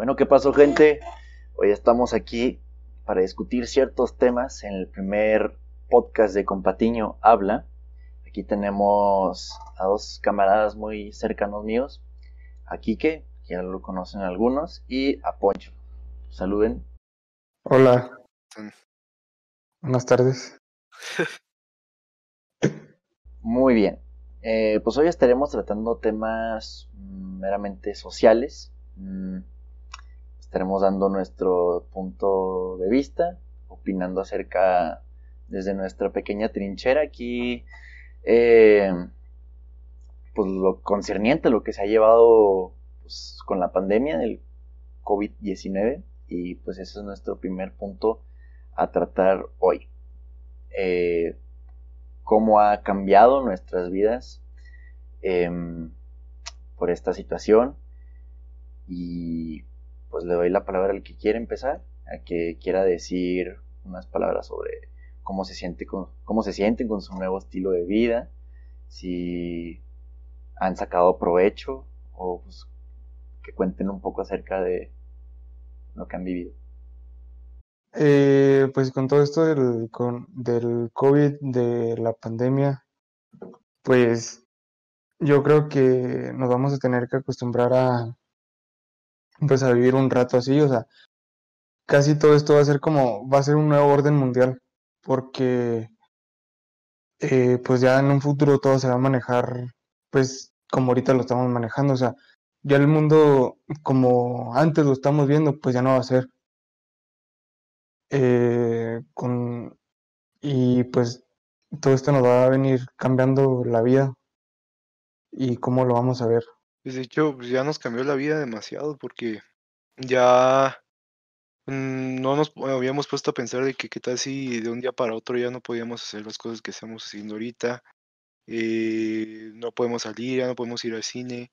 Bueno, ¿qué pasó gente? Hoy estamos aquí para discutir ciertos temas en el primer podcast de Compatiño Habla. Aquí tenemos a dos camaradas muy cercanos míos, a Quique, que ya lo conocen algunos, y a Poncho. Saluden. Hola. Buenas tardes. Muy bien. Eh, pues hoy estaremos tratando temas mm, meramente sociales. Estaremos dando nuestro punto de vista, opinando acerca desde nuestra pequeña trinchera aquí, eh, pues lo concerniente lo que se ha llevado pues, con la pandemia del COVID-19 y pues ese es nuestro primer punto a tratar hoy. Eh, cómo ha cambiado nuestras vidas em, por esta situación y pues le doy la palabra al que quiera empezar, a que quiera decir unas palabras sobre cómo se siente con, cómo se sienten con su nuevo estilo de vida, si han sacado provecho o pues, que cuenten un poco acerca de lo que han vivido. Eh, pues con todo esto del, con, del COVID, de la pandemia, pues yo creo que nos vamos a tener que acostumbrar a, pues a vivir un rato así, o sea, casi todo esto va a ser como, va a ser un nuevo orden mundial, porque eh, pues ya en un futuro todo se va a manejar, pues como ahorita lo estamos manejando, o sea, ya el mundo como antes lo estamos viendo, pues ya no va a ser. Eh, con, y pues todo esto nos va a venir cambiando la vida y cómo lo vamos a ver. Pues de hecho, pues, ya nos cambió la vida demasiado porque ya mm, no nos habíamos puesto a pensar de que qué tal si de un día para otro ya no podíamos hacer las cosas que estamos haciendo ahorita, eh, no podemos salir, ya no podemos ir al cine,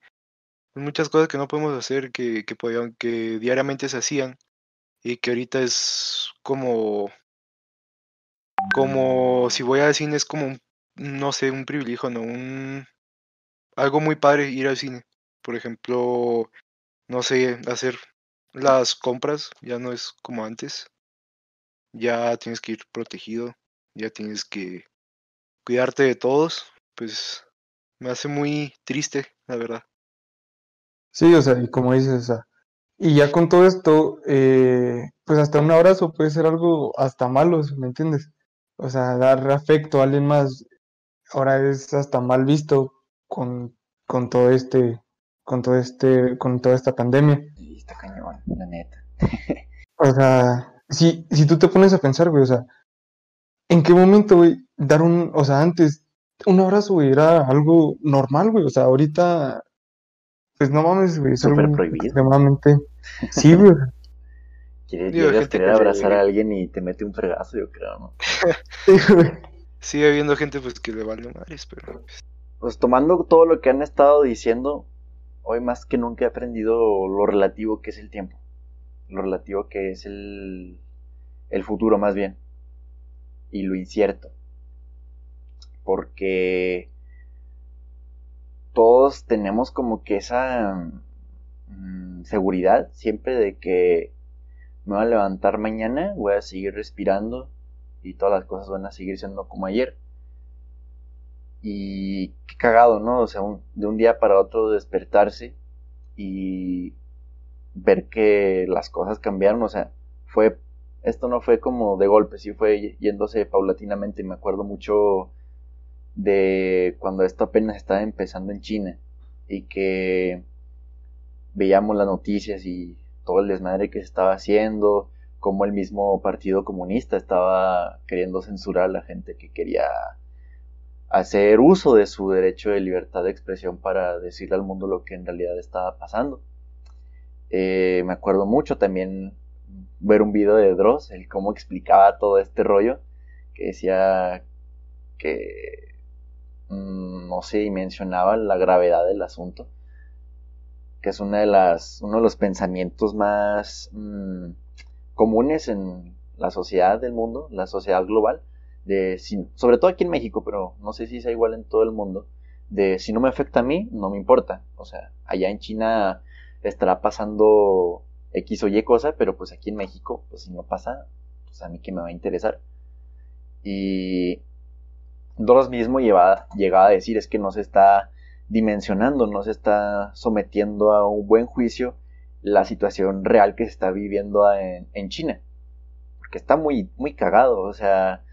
muchas cosas que no podemos hacer que, que, podían, que diariamente se hacían y que ahorita es como, como si voy al cine es como, un, no sé, un privilegio, ¿no? Un, algo muy padre ir al cine por ejemplo, no sé, hacer las compras ya no es como antes. Ya tienes que ir protegido, ya tienes que cuidarte de todos, pues me hace muy triste, la verdad. Sí, o sea, y como dices, o sea, y ya con todo esto, eh, pues hasta un abrazo puede ser algo hasta malo, ¿me entiendes? O sea, dar afecto a alguien más ahora es hasta mal visto con, con todo este con todo este, con toda esta pandemia. Está cañón, la neta. o sea, si, si tú te pones a pensar, güey, o sea, ¿en qué momento, güey, dar un, o sea, antes, un abrazo, güey, era algo normal, güey, o sea, ahorita, pues no mames, güey, es Súper prohibido. extremadamente, sí, güey. Quieres, querer abrazar a alguien y te mete un fregazo, yo creo, ¿no? sí, güey. Sigue habiendo gente, pues, que le vale madres, pero... Pues, pues tomando todo lo que han estado diciendo, hoy más que nunca he aprendido lo relativo que es el tiempo, lo relativo que es el, futuro más bien, y lo incierto, porque todos tenemos como que esa mm, seguridad siempre de que me voy a levantar mañana, voy a seguir respirando y todas las cosas van a seguir siendo como ayer. Y qué cagado, ¿no? O sea, de un día para otro despertarse y ver que las cosas cambiaron, o sea, fue, esto no fue como de golpe, sí fue yéndose paulatinamente, me acuerdo mucho de cuando esto apenas estaba empezando en China y que veíamos las noticias y todo el desmadre que se estaba haciendo, como el mismo Partido Comunista estaba queriendo censurar a la gente que quería hacer uso de su derecho de libertad de expresión para decirle al mundo lo que en realidad estaba pasando. Eh, me acuerdo mucho también ver un video de Dross, el cómo explicaba todo este rollo, que decía que, mm, no sé, y mencionaba la gravedad del asunto, que es una de las, uno de los pensamientos más mm, comunes en la sociedad del mundo, la sociedad global, sobre todo aquí en México, pero no sé si sea igual en todo el mundo, de si no me afecta a mí, no me importa. O sea, allá en China estará pasando X o Y cosa, pero pues aquí en México, pues si no pasa, pues a mí que me va a interesar. Y Doros mismo llegaba a decir es que no se está dimensionando, no se está sometiendo a un buen juicio la situación real que se está viviendo en, en China. Porque está muy, muy cagado, o sea,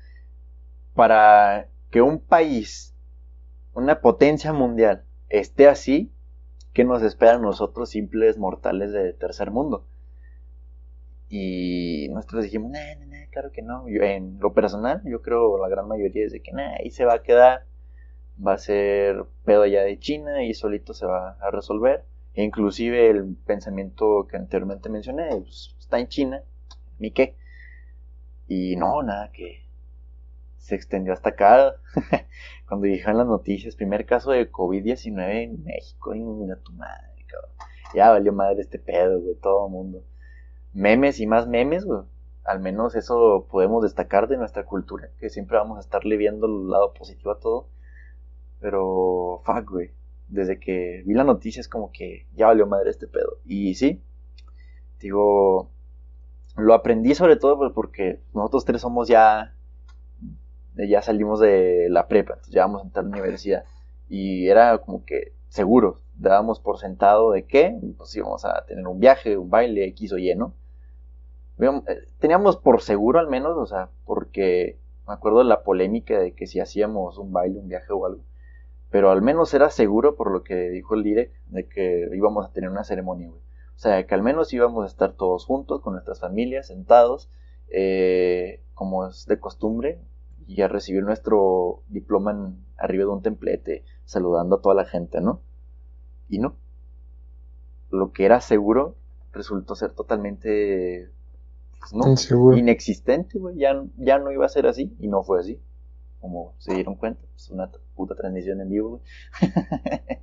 para que un país, una potencia mundial, esté así, ¿qué nos espera a nosotros simples mortales de tercer mundo? Y nosotros dijimos, no, no, no, claro que no. en lo personal, yo creo la gran mayoría es de que, nah, ahí se va a quedar, va a ser pedo ya de China y solito se va a resolver. E inclusive el pensamiento que anteriormente mencioné, pues, está en China, ni qué. Y no, nada, que se extendió hasta acá. Cuando dijeron las noticias, primer caso de COVID-19 en México, a tu madre, cabrón. Ya valió madre este pedo, güey, todo el mundo. Memes y más memes, güey. Al menos eso podemos destacar de nuestra cultura, que siempre vamos a estarle viendo el lado positivo a todo. Pero, fuck, güey. Desde que vi la noticia es como que ya valió madre este pedo. Y sí, digo, lo aprendí sobre todo pues, porque nosotros tres somos ya ya salimos de la prepa, entonces ya vamos a entrar a la universidad. Y era como que seguro, dábamos por sentado de que pues íbamos a tener un viaje, un baile, X o Y, ¿no? Eh, teníamos por seguro al menos, o sea, porque me acuerdo de la polémica de que si hacíamos un baile, un viaje o algo, pero al menos era seguro por lo que dijo el direct de que íbamos a tener una ceremonia. O sea, que al menos íbamos a estar todos juntos con nuestras familias, sentados, eh, como es de costumbre, y a recibir nuestro diploma arriba de un templete, saludando a toda la gente, ¿no? Y no. Lo que era seguro resultó ser totalmente pues, no, inexistente, güey. Ya, ya no iba a ser así y no fue así. Como se dieron cuenta, es una puta transmisión en vivo, güey.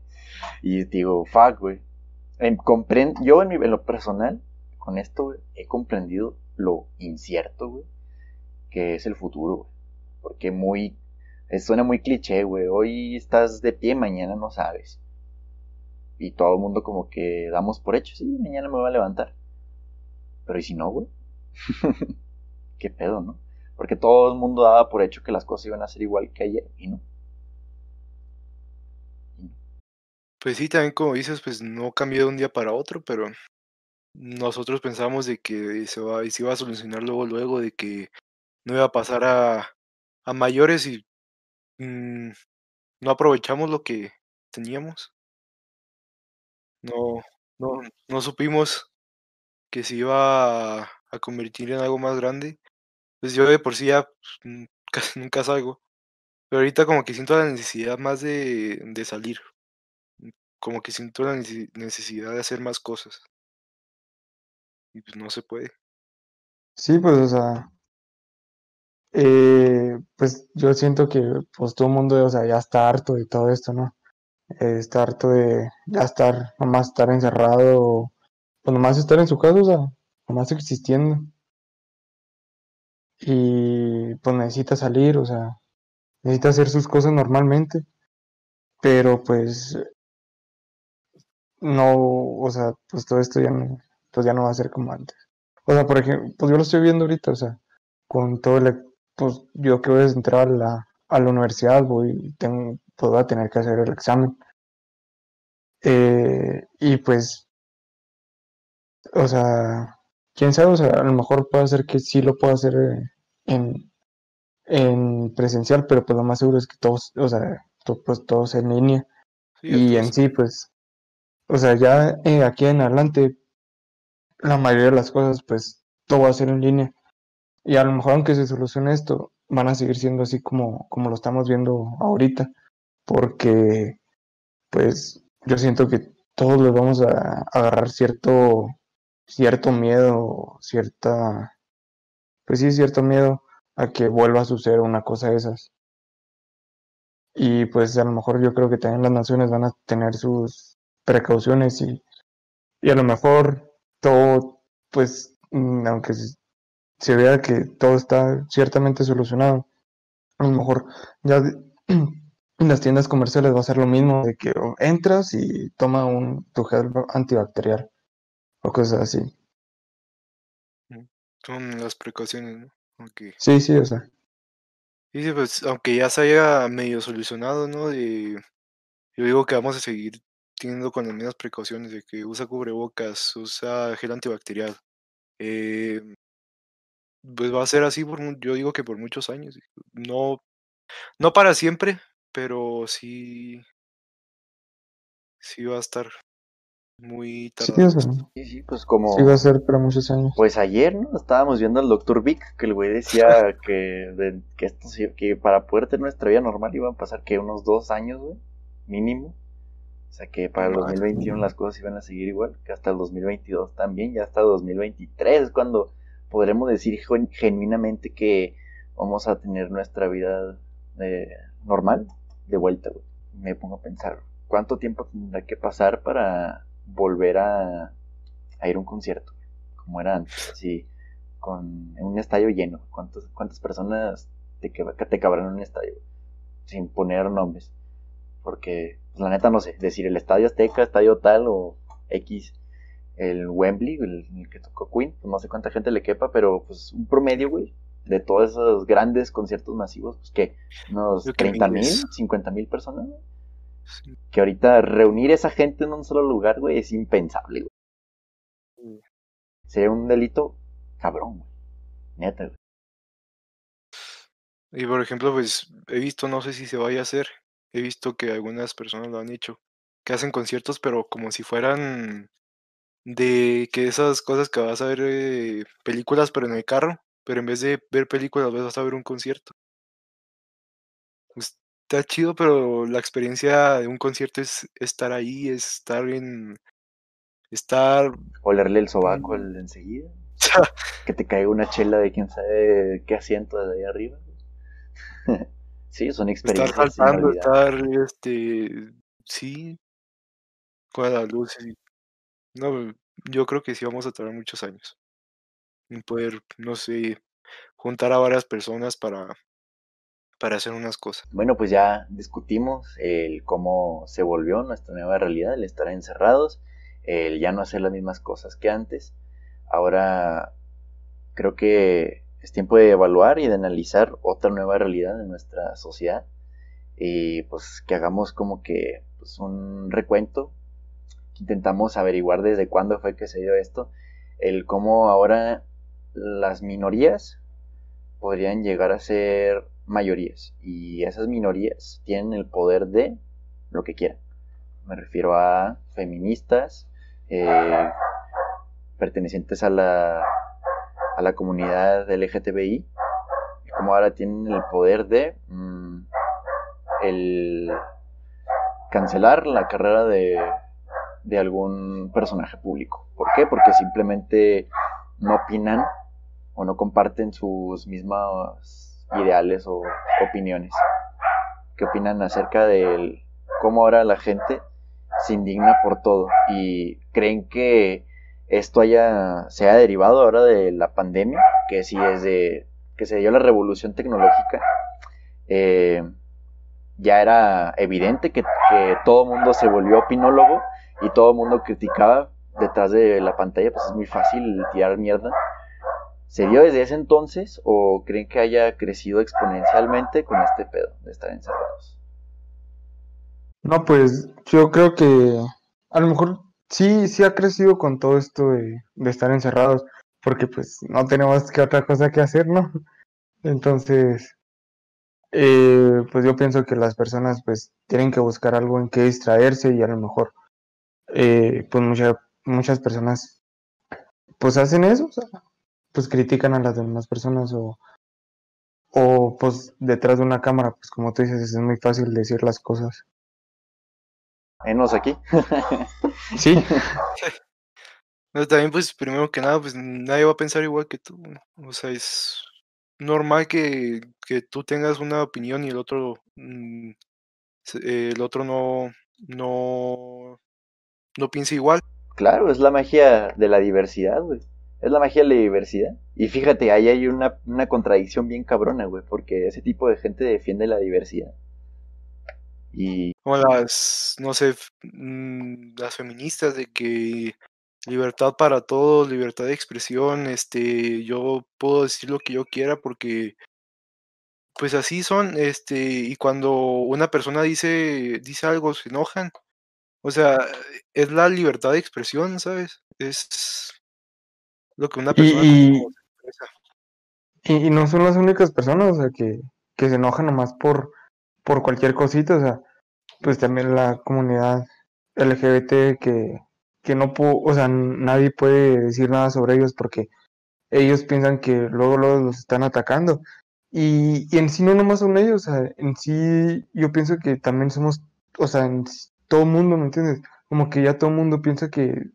y digo, fuck, güey. yo en, en, lo personal, con esto, he comprendido lo incierto, güey, que es el futuro, güey. Porque muy. Suena muy cliché, güey. Hoy estás de pie, mañana no sabes. Y todo el mundo como que damos por hecho, sí, mañana me voy a levantar. Pero ¿y si no, güey? Qué pedo, ¿no? Porque todo el mundo daba por hecho que las cosas iban a ser igual que ayer y no. Pues sí, también como dices, pues no cambió de un día para otro, pero nosotros pensábamos de que se, va, se iba a solucionar luego, luego, de que no iba a pasar a, a mayores y mm, no aprovechamos lo que teníamos. No, no, no supimos que se iba a, convertir en algo más grande. Pues yo de por sí ya mm, casi nunca salgo. Pero ahorita como que siento la necesidad más de, de salir. Como que siento la necesidad de hacer más cosas. Y pues no se puede. Sí, pues o sea, eh, pues yo siento que pues todo el mundo, o sea, ya está harto de todo esto, ¿no? Eh, está harto de ya estar, nomás estar encerrado, pues nomás estar en su casa, o sea, nomás existiendo. Y pues necesita salir, o sea, necesita hacer sus cosas normalmente, pero pues no, o sea, pues todo esto ya no, pues ya no va a ser como antes. O sea, por ejemplo, pues yo lo estoy viendo ahorita, o sea, con todo el pues yo que voy a entrar a la, a la universidad, voy, tengo, pues voy a tener que hacer el examen. Eh, y pues, o sea, quién sabe, o sea, a lo mejor puede ser que sí lo puedo hacer en, en presencial, pero pues lo más seguro es que todos, o sea, pues todos en línea. y en sí, pues, o sea, ya eh, aquí en adelante, la mayoría de las cosas, pues, todo va a ser en línea. Y a lo mejor aunque se solucione esto, van a seguir siendo así como, como lo estamos viendo ahorita, porque pues yo siento que todos les vamos a, agarrar cierto, cierto miedo, cierta, pues sí, cierto miedo a que vuelva a suceder una cosa de esas. Y pues a lo mejor yo creo que también las naciones van a tener sus precauciones y, y a lo mejor todo, pues, mm, aunque se vea que todo está ciertamente solucionado. A lo mejor ya en las tiendas comerciales va a ser lo mismo, de que entras y toma un tu gel antibacterial o cosas así. Son las precauciones, ¿no? Aunque, Sí, sí, o sea. sí, sí, pues, aunque ya se haya medio solucionado, ¿no? De, yo digo que vamos a seguir teniendo con las mismas precauciones de que usa cubrebocas, usa gel antibacterial. Eh, pues va a ser así por, yo digo que por muchos años. No, no para siempre, pero sí, sí va a estar muy tardado. Sí, sí, pues como... Sí va a ser para muchos años. Pues ayer, ¿no? Estábamos viendo al doctor Vic, que el güey decía que, de- que, esto, sí- que para poder tener nuestra vida normal iban a pasar que unos dos años, güey, mínimo. O sea que para el No manches. 2021 las cosas iban a seguir igual, que hasta el 2022 también, ya hasta 2023 es cuando podremos decir gen- genuinamente que vamos a tener nuestra vida eh, normal de vuelta, güey. Me pongo a pensar, ¿cuánto tiempo tendrá que pasar para volver a, ir a un concierto? Como era antes, así, con un estadio lleno. ¿Cuántas, personas te, te cabrán en un estadio? Sin poner nombres. Porque, pues, la neta, no sé, decir el estadio Azteca, estadio tal o X, el Wembley, el, el que tocó Queen, pues no sé cuánta gente le quepa, pero pues un promedio, güey, de todos esos grandes conciertos masivos, pues que unos Creo que 30 mil, miles. 50 mil personas, güey. Sí. Que ahorita reunir esa gente en un solo lugar, güey, es impensable, güey. Sería un delito cabrón, güey. Neta, güey. Y por ejemplo, pues he visto, no sé si se vaya a hacer, he visto que algunas personas lo han hecho, que hacen conciertos, pero como si fueran de que esas cosas que vas a ver eh, películas, pero en el carro, pero en vez de ver películas vas a ver un concierto. Pues, Está chido, pero la experiencia de un concierto es estar ahí, es estar en, estar, Olerle el sobaco de enseguida. Que te caiga una chela de quién sabe qué asiento de ahí arriba. sí, son estar experiencias saltando, inolvidables. estar, este, sí, con las luces. y- No, yo creo que sí vamos a tardar muchos años en poder, no sé, juntar a varias personas para, para hacer unas cosas. Bueno, pues ya discutimos el cómo se volvió nuestra nueva realidad, el estar encerrados, el ya no hacer las mismas cosas que antes. Ahora creo que es tiempo de evaluar y de analizar otra nueva realidad en nuestra sociedad y pues que hagamos como que pues, un recuento, intentamos averiguar desde cuándo fue que se dio esto, el cómo ahora las minorías podrían llegar a ser mayorías y esas minorías tienen el poder de lo que quieran. Me refiero a feministas, eh, pertenecientes a la, a la comunidad LGTBI, como ahora tienen el poder de mm, el cancelar la carrera de, de algún personaje público. ¿Por qué? Porque simplemente no opinan o no comparten sus mismas ideales o opiniones. ¿Qué opinan acerca de cómo ahora la gente se indigna por todo y creen que esto haya se haya derivado ahora de la pandemia, que si desde que se dio la revolución tecnológica eh, ya era evidente que, que todo mundo se volvió opinólogo y todo el mundo criticaba detrás de la pantalla, pues es muy fácil tirar mierda. ¿Se desde ese entonces o creen que haya crecido exponencialmente con este pedo de estar encerrados? No, pues yo creo que a lo mejor sí, sí ha crecido con todo esto de, de estar encerrados, porque pues no tenemos que otra cosa que hacer, ¿no? Entonces, eh, pues yo pienso que las personas pues tienen que buscar algo en que distraerse y a lo mejor eh, pues mucha- muchas personas pues hacen eso, o sea, pues critican a las demás personas o, o pues detrás de una cámara, pues como tú dices, es muy fácil decir las cosas. Enos aquí. Sí, también, pues, primero que nada, pues nadie va a pensar igual que tú. O sea, es normal que, que tú tengas una opinión y el otro, mm, eh, el otro no, no, no piense igual. Claro, es la magia de la diversidad, güey. Es la magia de la diversidad. Y fíjate, ahí hay una, una contradicción bien cabrona, güey, porque ese tipo de gente defiende la diversidad. Y Como las, no sé, mm, las feministas de que libertad para todos, libertad de expresión, este, yo puedo decir lo que yo quiera porque pues así son, este, y cuando una persona dice dice algo, se enojan. O sea, es la libertad de expresión, ¿sabes? Es lo que una persona y, y, no son las únicas personas, o sea, que, que se enojan nomás por, por cualquier cosita, o sea, pues también la comunidad LGBT que, que no pudo, o sea, nadie puede decir nada sobre ellos porque ellos piensan que luego, luego los están atacando. Y, y en sí no nomás son ellos, o sea, en sí yo pienso que también somos, o sea, en todo mundo, ¿me entiendes? Como que ya todo el mundo piensa que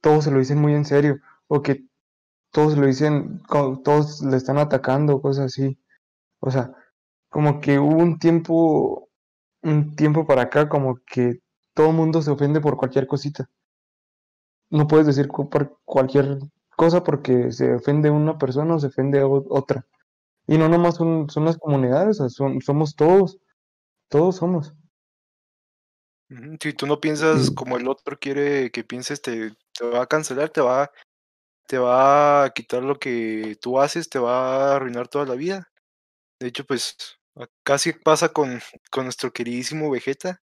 todos se lo dicen muy en serio, o que todos lo dicen, todos le están atacando, cosas así. O sea, como que hubo un tiempo, un tiempo para acá, como que todo el mundo se ofende por cualquier cosita. No puedes decir por cualquier cosa porque se ofende una persona o se ofende otra. Y no nomás son, son las comunidades, son, somos todos, todos somos. Si tú no piensas como el otro quiere que pienses, te, te va a cancelar, te va, te va a quitar lo que tú haces, te va a arruinar toda la vida. De hecho, pues casi pasa con, con nuestro queridísimo Vegeta.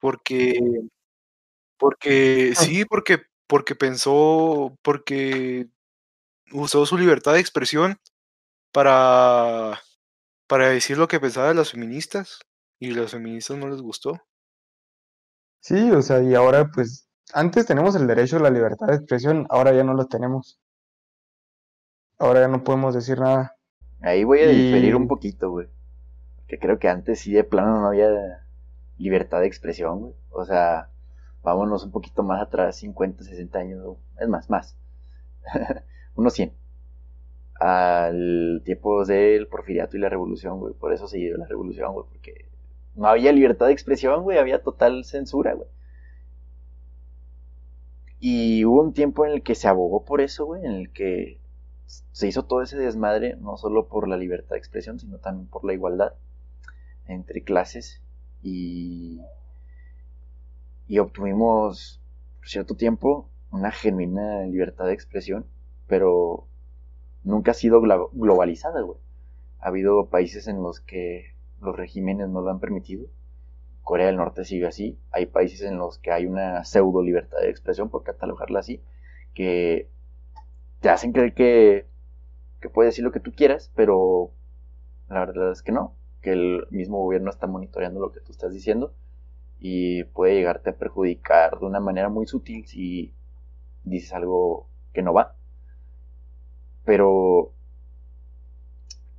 Porque, porque, ah. sí, porque, porque pensó, porque usó su libertad de expresión para, para decir lo que pensaba de las feministas y las feministas no les gustó. Sí, o sea, y ahora pues antes tenemos el derecho a la libertad de expresión, ahora ya no lo tenemos. Ahora ya no podemos decir nada. Ahí voy a diferir un poquito, güey. Que creo que antes sí de plano no había libertad de expresión, güey. O sea, vámonos un poquito más atrás, 50, 60 años, es más, más. Unos 100 al tiempo del porfiriato y la revolución, güey. Por eso se dio la revolución, güey, porque no había libertad de expresión, güey, había total censura, güey. Y hubo un tiempo en el que se abogó por eso, güey, en el que se hizo todo ese desmadre, no solo por la libertad de expresión, sino también por la igualdad entre clases y, y obtuvimos por cierto tiempo una genuina libertad de expresión, pero nunca ha sido globalizada, güey. Ha habido países en los que los regímenes no lo han permitido. Corea del Norte sigue así. Hay países en los que hay una pseudo libertad de expresión, por catalogarla así, que te hacen creer que, que puedes decir lo que tú quieras, pero la verdad es que no, que el mismo gobierno está monitoreando lo que tú estás diciendo y puede llegarte a perjudicar de una manera muy sutil si dices algo que no va pero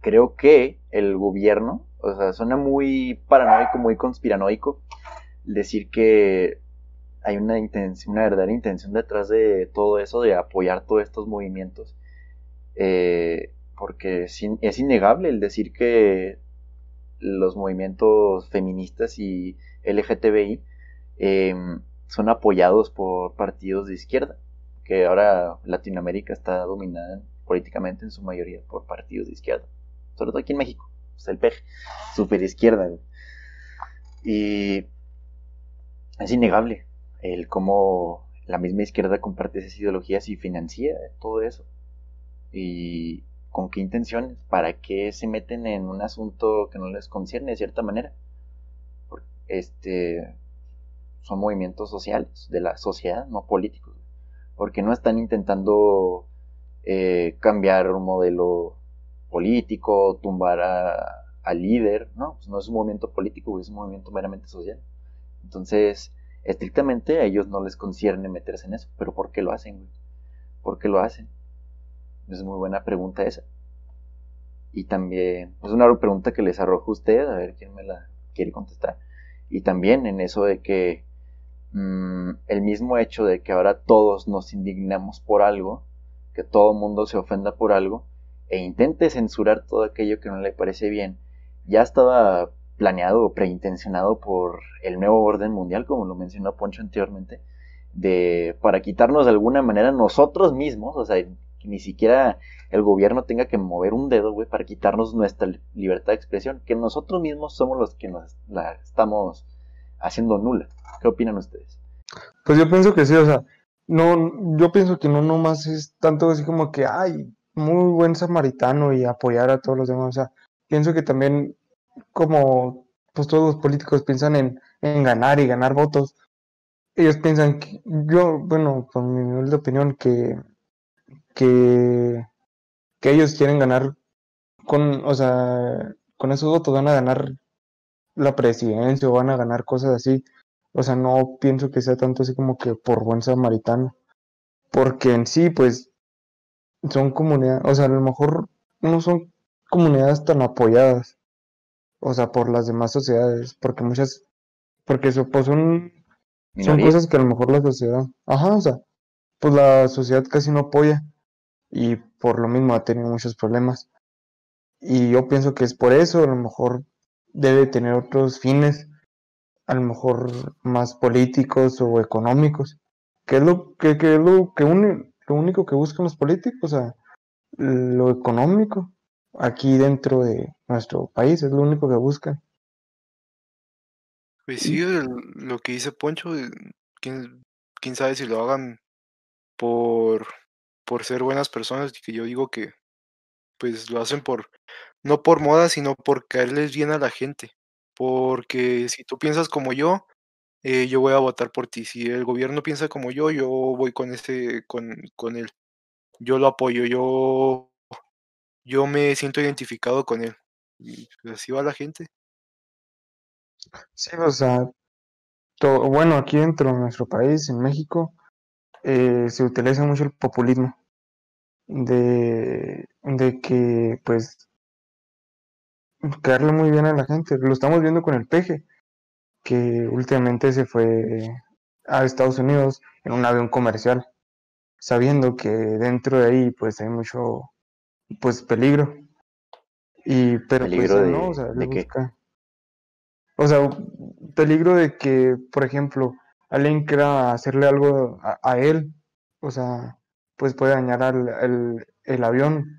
creo que el gobierno, o sea, suena muy paranoico, muy conspiranoico decir que hay una intención, una verdadera intención detrás de todo eso, de apoyar todos estos movimientos. Eh, porque es, innegable el decir que los movimientos feministas y LGTBI em, son apoyados por partidos de izquierda, que ahora Latinoamérica está dominada políticamente en su mayoría por partidos de izquierda, sobre todo aquí en México, está el PEG, super izquierda. Y es innegable el cómo la misma izquierda comparte esas ideologías y financia todo eso. Y con qué intenciones, para qué se meten en un asunto que no les concierne de cierta manera. Este son movimientos sociales de la sociedad, no políticos, porque no están intentando eh, cambiar un modelo político, tumbar al líder, no, pues no es un movimiento político, es un movimiento meramente social. Entonces, estrictamente a ellos no les concierne meterse en eso, pero ¿por qué lo hacen, güey? ¿Por qué lo hacen? Es muy buena pregunta esa. Y también, es una pregunta que les arrojo a usted, a ver quién me la quiere contestar. Y también en eso de que mm, el mismo hecho de que ahora todos nos indignamos por algo, que todo mundo se ofenda por algo e intente censurar todo aquello que no le parece bien, ya estaba planeado o preintencionado por el nuevo orden mundial, como lo mencionó Poncho anteriormente, de para quitarnos de alguna manera nosotros mismos, o sea, que ni siquiera el gobierno tenga que mover un dedo, güey, para quitarnos nuestra libertad de expresión, que nosotros mismos somos los que nos la estamos haciendo nula. ¿Qué opinan ustedes? Pues yo pienso que sí, o sea, no, yo pienso que no nomás es tanto así como que, ay, muy buen samaritano y apoyar a todos los demás. O sea, pienso que también como pues todos los políticos piensan en, en ganar y ganar votos, ellos piensan que yo, bueno, con mi humilde opinión, que, que, que ellos quieren ganar con, o sea, con esos votos van a ganar la presidencia o van a ganar cosas así. O sea, no pienso que sea tanto así como que por buen samaritano. Porque en sí, pues, son comunidades, o sea, a lo mejor no son comunidades tan apoyadas. O sea, por las demás sociedades. Porque muchas, porque eso, pues son, son cosas que a lo mejor la sociedad, ajá, o sea, pues la sociedad casi no apoya. Y por lo mismo ha tenido muchos problemas. Y yo pienso que es por eso, a lo mejor debe tener otros fines a lo mejor más políticos o económicos, que es lo que, que es lo que lo único que buscan los políticos, sea, lo económico aquí dentro de nuestro país es lo único que buscan. Pues sí, lo que dice Poncho, eh, quién, quién sabe si lo hagan por, por ser buenas personas, que yo digo que pues lo hacen por, no por moda, sino por caerles bien a la gente. Porque si tú piensas como yo, eh, yo voy a votar por ti. Si el gobierno piensa como yo, yo voy con ese, con, con él. Yo lo apoyo, yo, yo me siento identificado con él. Y pues, así va la gente. Sí, o sea, todo, bueno, aquí dentro de nuestro país, en México, eh, se utiliza mucho el populismo de, de que, pues, caerle muy bien a la gente. Lo estamos viendo con el peje, que últimamente se fue a Estados Unidos en un avión comercial, sabiendo que dentro de ahí pues hay mucho pues peligro. Y pero pues, ¿Peligro de, no, o sea, le de qué? busca- O sea, peligro de que, por ejemplo, alguien quiera hacerle algo a, a él, o sea, pues puede dañar al, el, el avión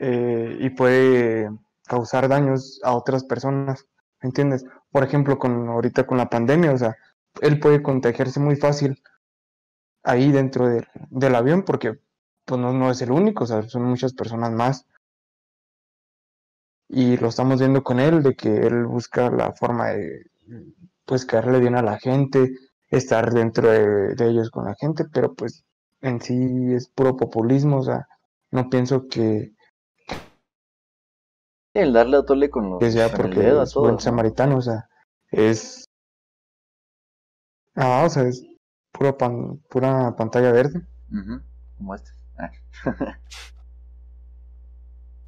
eh, y puede causar daños a otras personas, ¿me entiendes? Por ejemplo, con ahorita con la pandemia, o sea, él puede contagiarse muy fácil ahí dentro del- avión porque pues no, no es el único, o sea, son muchas personas más. Y lo estamos viendo con él, de que él busca la forma de, pues, caerle bien a la gente, estar dentro de, de ellos con la gente, pero pues en sí es puro populismo, o sea, no pienso que, El darle a tole con, los, el porque dedo buen ¿no? samaritano, o sea, es... Ah, o sea, es pura, pan- pura pantalla verde, Como este.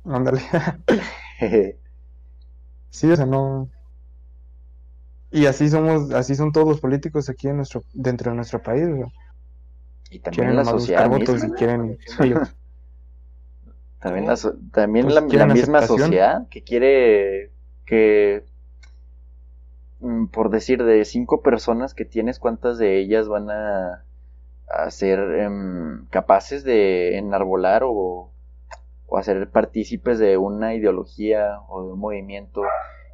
Ándale. Sí, o sea, no... Y así somos, así son todos los políticos aquí en nuestro, dentro de nuestro país, o sea, y también quieren la sociedad votos y quieren. También la, so- también Pues la, misma sociedad que quiere que, mm, por decir, de cinco personas que tienes, ¿cuántas de ellas van a, a ser em, capaces de enarbolar o, o hacer partícipes de una ideología o de un movimiento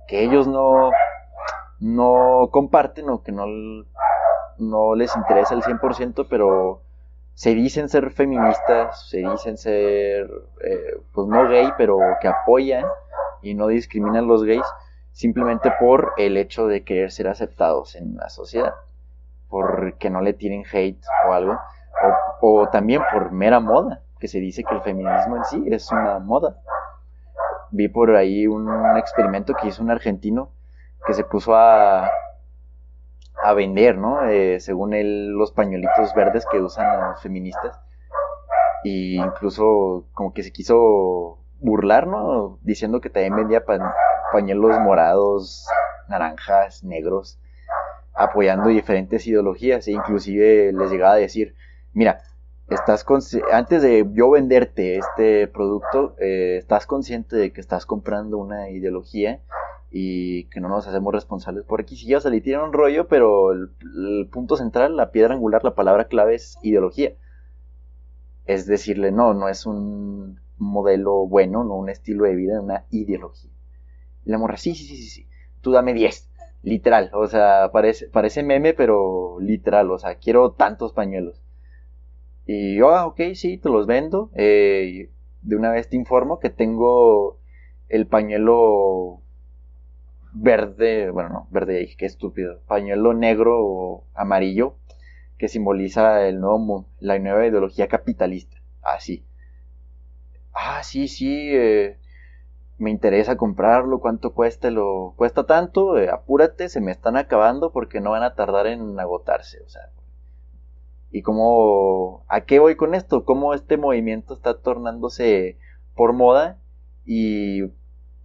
que ellos no, no comparten o que no, no les interesa al 100%, pero se dicen ser feministas, se dicen ser, eh, pues no gay, pero que apoyan y no discriminan a los gays, simplemente por el hecho de querer ser aceptados en la sociedad, porque no le tienen hate o algo, o, o también por mera moda, que se dice que el feminismo en sí es una moda. Vi por ahí un experimento que hizo un argentino que se puso a, a vender, ¿no? Eh, según él, los pañuelitos verdes que usan las feministas. Y incluso como que se quiso burlar, ¿no? Diciendo que también vendía pa- pañuelos morados, naranjas, negros, apoyando diferentes ideologías. E inclusive les llegaba a decir, mira, estás antes de yo venderte este producto, eh, estás consciente de que estás comprando una ideología y que no nos hacemos responsables por aquí. Si ya se le tira un rollo, pero el, el punto central, la piedra angular, la palabra clave es ideología. Es decirle, no, no es un modelo bueno, no un estilo de vida, una ideología. Y la morra, sí, sí, sí, sí, sí, tú dame 10, literal, o sea, parece, parece meme, pero literal, o sea, quiero tantos pañuelos. Y yo, ah, ok, sí, te los vendo. Eh, de una vez te informo que tengo el pañuelo verde, bueno, no, verde, qué estúpido, pañuelo negro o amarillo que simboliza el nuevo, la nueva ideología capitalista. Así. Ah, sí, sí, eh, me interesa comprarlo, cuánto cuesta, lo cuesta tanto, eh, apúrate, se me están acabando porque no van a tardar en agotarse, o sea. Y cómo, ¿a qué voy con esto? Cómo este movimiento está tornándose por moda y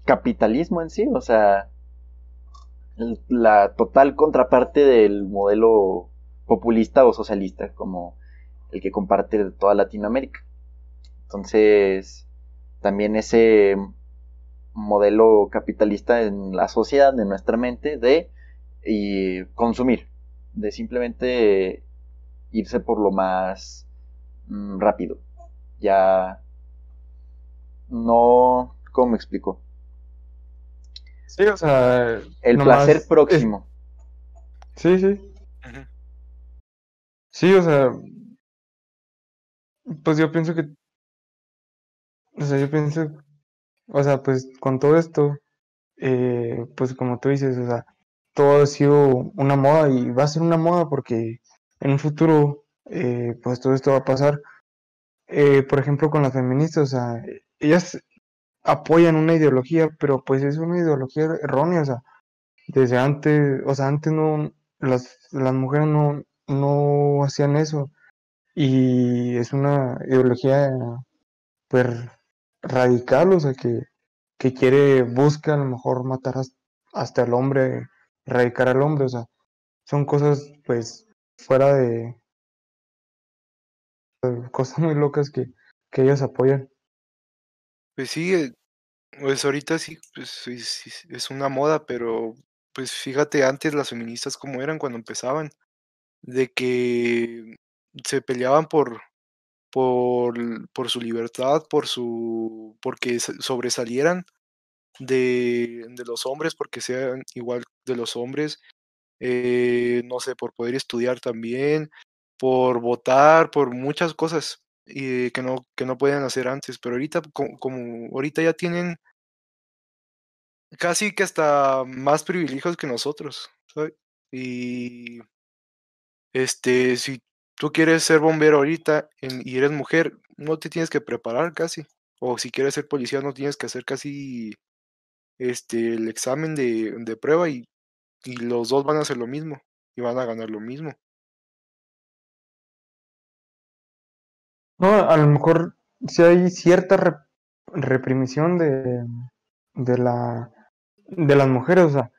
capitalismo en sí, o sea, la total contraparte del modelo populista o socialista como el que comparte toda Latinoamérica. Entonces, también ese modelo capitalista en la sociedad, de nuestra mente, de consumir, de simplemente irse por lo más mm, rápido. Ya no, ¿cómo me explico? Sí, o sea, el placer próximo. Sí, sí. Sí, o sea, pues yo pienso que, o sea, yo pienso, o sea, pues con todo esto, eh, pues como tú dices, o sea, todo ha sido una moda y va a ser una moda porque en un futuro, eh, pues todo esto va a pasar. Eh, por ejemplo, con las feministas, o sea, ellas apoyan una ideología, pero pues es una ideología errónea, o sea, desde antes, o sea, antes no, las, las mujeres no, no hacían eso. Y es una ideología pues radical, o sea, que, que quiere, busca a lo mejor matar hasta el hombre, erradicar al hombre, o sea, son cosas pues fuera de cosas muy locas que, que apoyan. Pues sí, eh, pues ahorita sí, pues es una moda, pero pues fíjate antes las feministas cómo eran cuando empezaban de que se peleaban por por su libertad, por su porque sobresalieran de de los hombres, porque sean igual de los hombres, eh, no sé, por poder estudiar también, por votar, por muchas cosas, y que no que no podían hacer antes, pero ahorita como ahorita ya tienen casi que hasta más privilegios que nosotros, Y este, si tú quieres ser bombero ahorita y eres mujer, no te tienes que preparar casi. O si quieres ser policía, no tienes que hacer casi este, el examen de, de prueba y, y los dos van a hacer lo mismo y van a ganar lo mismo. No, a lo mejor si hay cierta reprimición de, de la de las mujeres, o sea,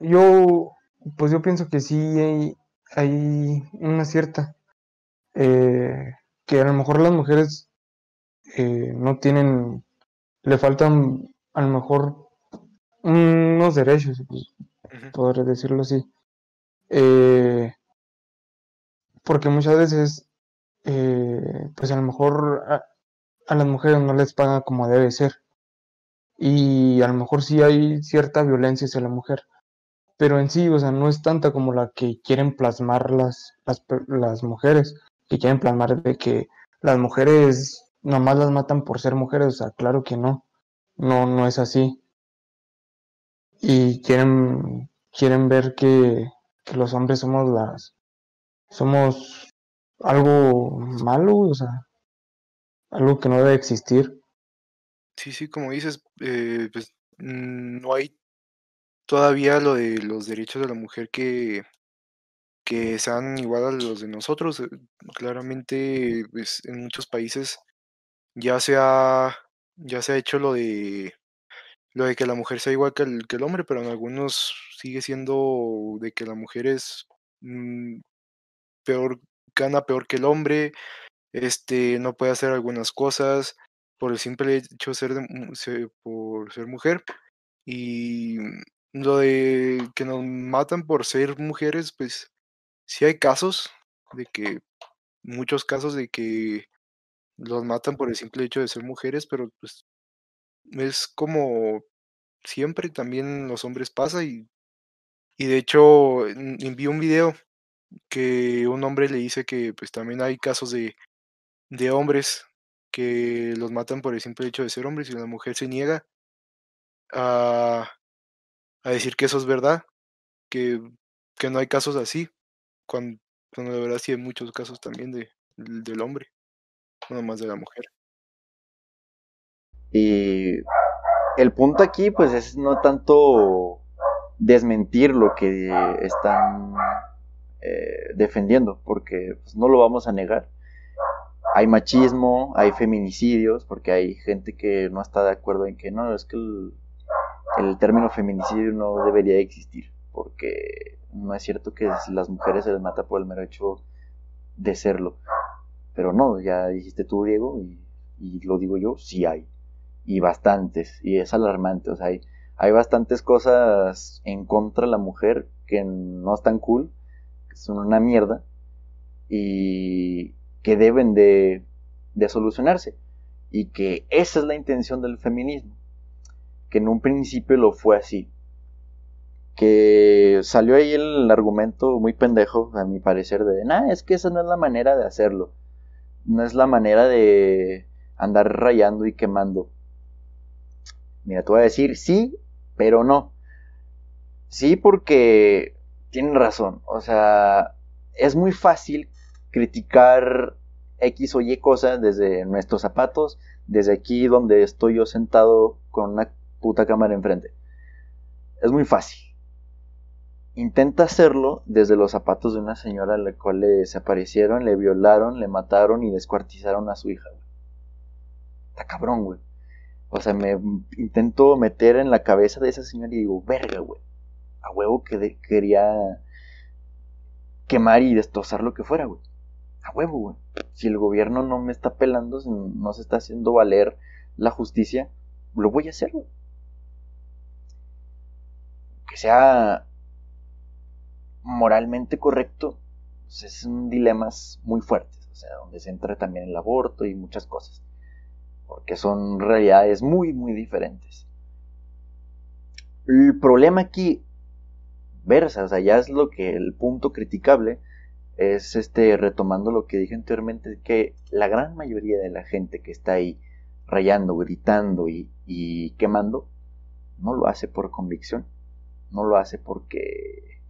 yo pues yo pienso que sí hay, hay una cierta, eh, que a lo mejor las mujeres eh, no tienen, le faltan a lo mejor unos derechos, podría decirlo así. Eh, porque muchas veces, pues a lo mejor a, las mujeres no les pagan como debe ser. Y a lo mejor sí hay cierta violencia hacia la mujer pero en sí, o sea, no es tanta como la que quieren plasmar las, las, mujeres, que quieren plasmar de que las mujeres nomás las matan por ser mujeres, o sea, claro que no, no, no es así. Y quieren, quieren ver que los hombres somos las, somos algo malo, o sea, algo que no debe existir. Sí, sí, como dices, eh, pues no hay todavía lo de los derechos de la mujer que, que sean igual a los de nosotros. Eh, claramente, pues, en muchos países ya se ha, ya se ha hecho lo de lo de que la mujer sea igual que el, que el hombre, pero en algunos sigue siendo de que la mujer es mm, peor, gana peor que el hombre, este, no puede hacer algunas cosas por el simple hecho de ser, de, por ser mujer. Y lo de que nos matan por ser mujeres, pues sí hay casos de que, muchos casos de que los matan por el simple hecho de ser mujeres, pero pues es como siempre también los hombres pasa y, y de hecho envió un video que un hombre le dice que pues también hay casos de, de hombres que los matan por el simple hecho de ser hombres y la mujer se niega a, a decir que eso es verdad, que, que no hay casos así, cuando, cuando de verdad sí hay muchos casos también de, del hombre, no más de la mujer. Y el punto aquí, pues, es no tanto desmentir lo que están eh, defendiendo, porque pues, no lo vamos a negar. Hay machismo, hay feminicidios, porque hay gente que no está de acuerdo en que no, es que el, término feminicidio no debería existir, porque no es cierto que las mujeres se les mata por el mero hecho de serlo. Pero no, ya dijiste tú, Diego, y, y lo digo yo, sí hay y bastantes, y es alarmante, o sea, hay, hay bastantes cosas en contra de la mujer que no están cool, son una mierda, y que deben de, de solucionarse, y que esa es la intención del feminismo, que en un principio lo fue así, que salió ahí el argumento muy pendejo, a mi parecer, de, nada, es que esa no es la manera de hacerlo, no es la manera de andar rayando y quemando. Mira, te voy a decir sí, pero no. Sí, porque tienen razón. O sea, es muy fácil criticar X o Y cosa desde nuestros zapatos, desde aquí donde estoy yo sentado con una puta cámara enfrente. Es muy fácil. Intenta hacerlo desde los zapatos de una señora a la cual le desaparecieron, le violaron, le mataron y descuartizaron a su hija. Está cabrón, güey. O sea, me intento meter en la cabeza de esa señora y digo, verga, güey. A huevo que quería quemar y destrozar lo que fuera, güey. A huevo, güey. Si el gobierno no me está pelando, no se está haciendo valer la justicia, lo voy a hacer, güey. Que sea moralmente correcto, pues es un dilemas muy fuertes, o sea, donde se entra también el aborto y muchas cosas porque son realidades muy, muy diferentes. El problema aquí, versa, o sea, ya es lo que el punto criticable es este, retomando lo que dije anteriormente, que la gran mayoría de la gente que está ahí rayando, gritando y, quemando, no lo hace por convicción, no lo hace porque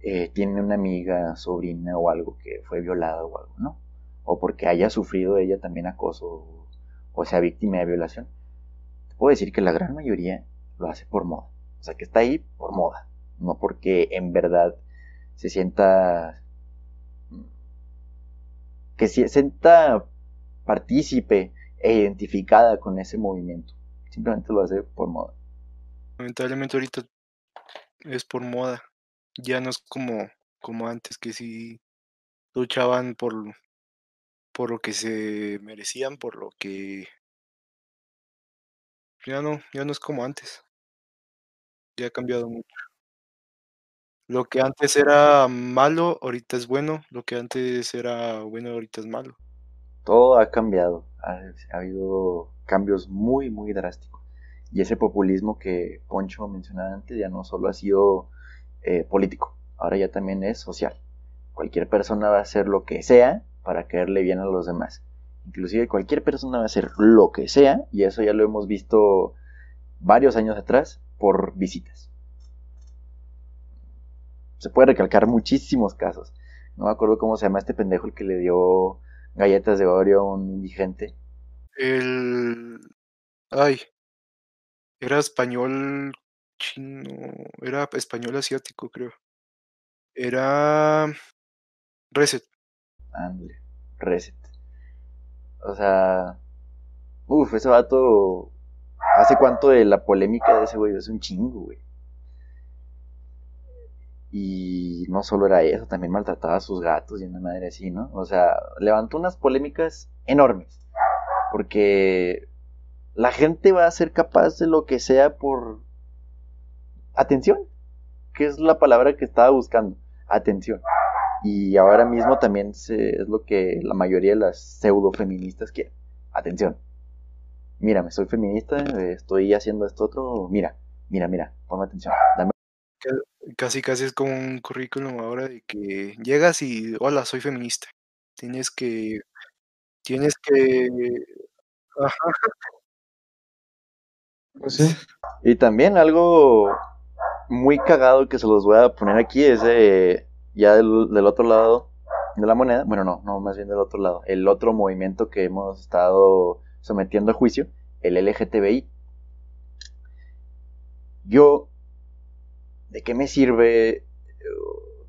eh, tiene una amiga, sobrina o algo que fue violada o algo, ¿no? O porque haya sufrido ella también acoso o sea víctima de violación, te puedo decir que la gran mayoría lo hace por moda. O sea, que está ahí por moda, no porque en verdad se sienta que se sienta partícipe e identificada con ese movimiento. Simplemente lo hace por moda. Lamentablemente ahorita es por moda. Ya no es como, como antes, que si luchaban por, por lo que se merecían, por lo que ya no, ya no es como antes. Ya ha cambiado mucho. Lo que antes era malo, ahorita es bueno. Lo que antes era bueno, ahorita es malo. Todo ha cambiado. Ha, habido cambios muy, muy drásticos. Y ese populismo que Poncho mencionaba antes ya no solo ha sido eh, político, ahora ya también es social. Cualquier persona va a hacer lo que sea para caerle bien a los demás. Inclusive cualquier persona va a hacer lo que sea, y eso ya lo hemos visto varios años atrás por visitas. Se puede recalcar muchísimos casos. No me acuerdo cómo se llama este pendejo el que le dio galletas de Oreo a un indigente. El... Ay. Era español chino. Era español asiático, creo. Era... Reset. Ándale, reset. O sea, uff, ese vato. ¿Hace cuánto de la polémica de ese güey? Es un chingo, güey. Y no solo era eso, también maltrataba a sus gatos y una madre así, ¿no? O sea, levantó unas polémicas enormes. Porque la gente va a ser capaz de lo que sea por atención, que es la palabra que estaba buscando, atención. Y ahora mismo también es lo que la mayoría de las pseudo feministas quieren. Atención. Mírame, soy feminista, estoy haciendo esto otro. Mira, mira, mira, ponme atención. Dame... casi casi es como un currículum ahora de que llegas y hola, soy feminista. Tienes que tienes que ajá. Pues sí. Y también algo muy cagado que se los voy a poner aquí es eh, ya del, del otro lado de la moneda, bueno, no, no, más bien del otro lado, el otro movimiento que hemos estado sometiendo a juicio, el LGTBI. Yo, ¿de qué me sirve?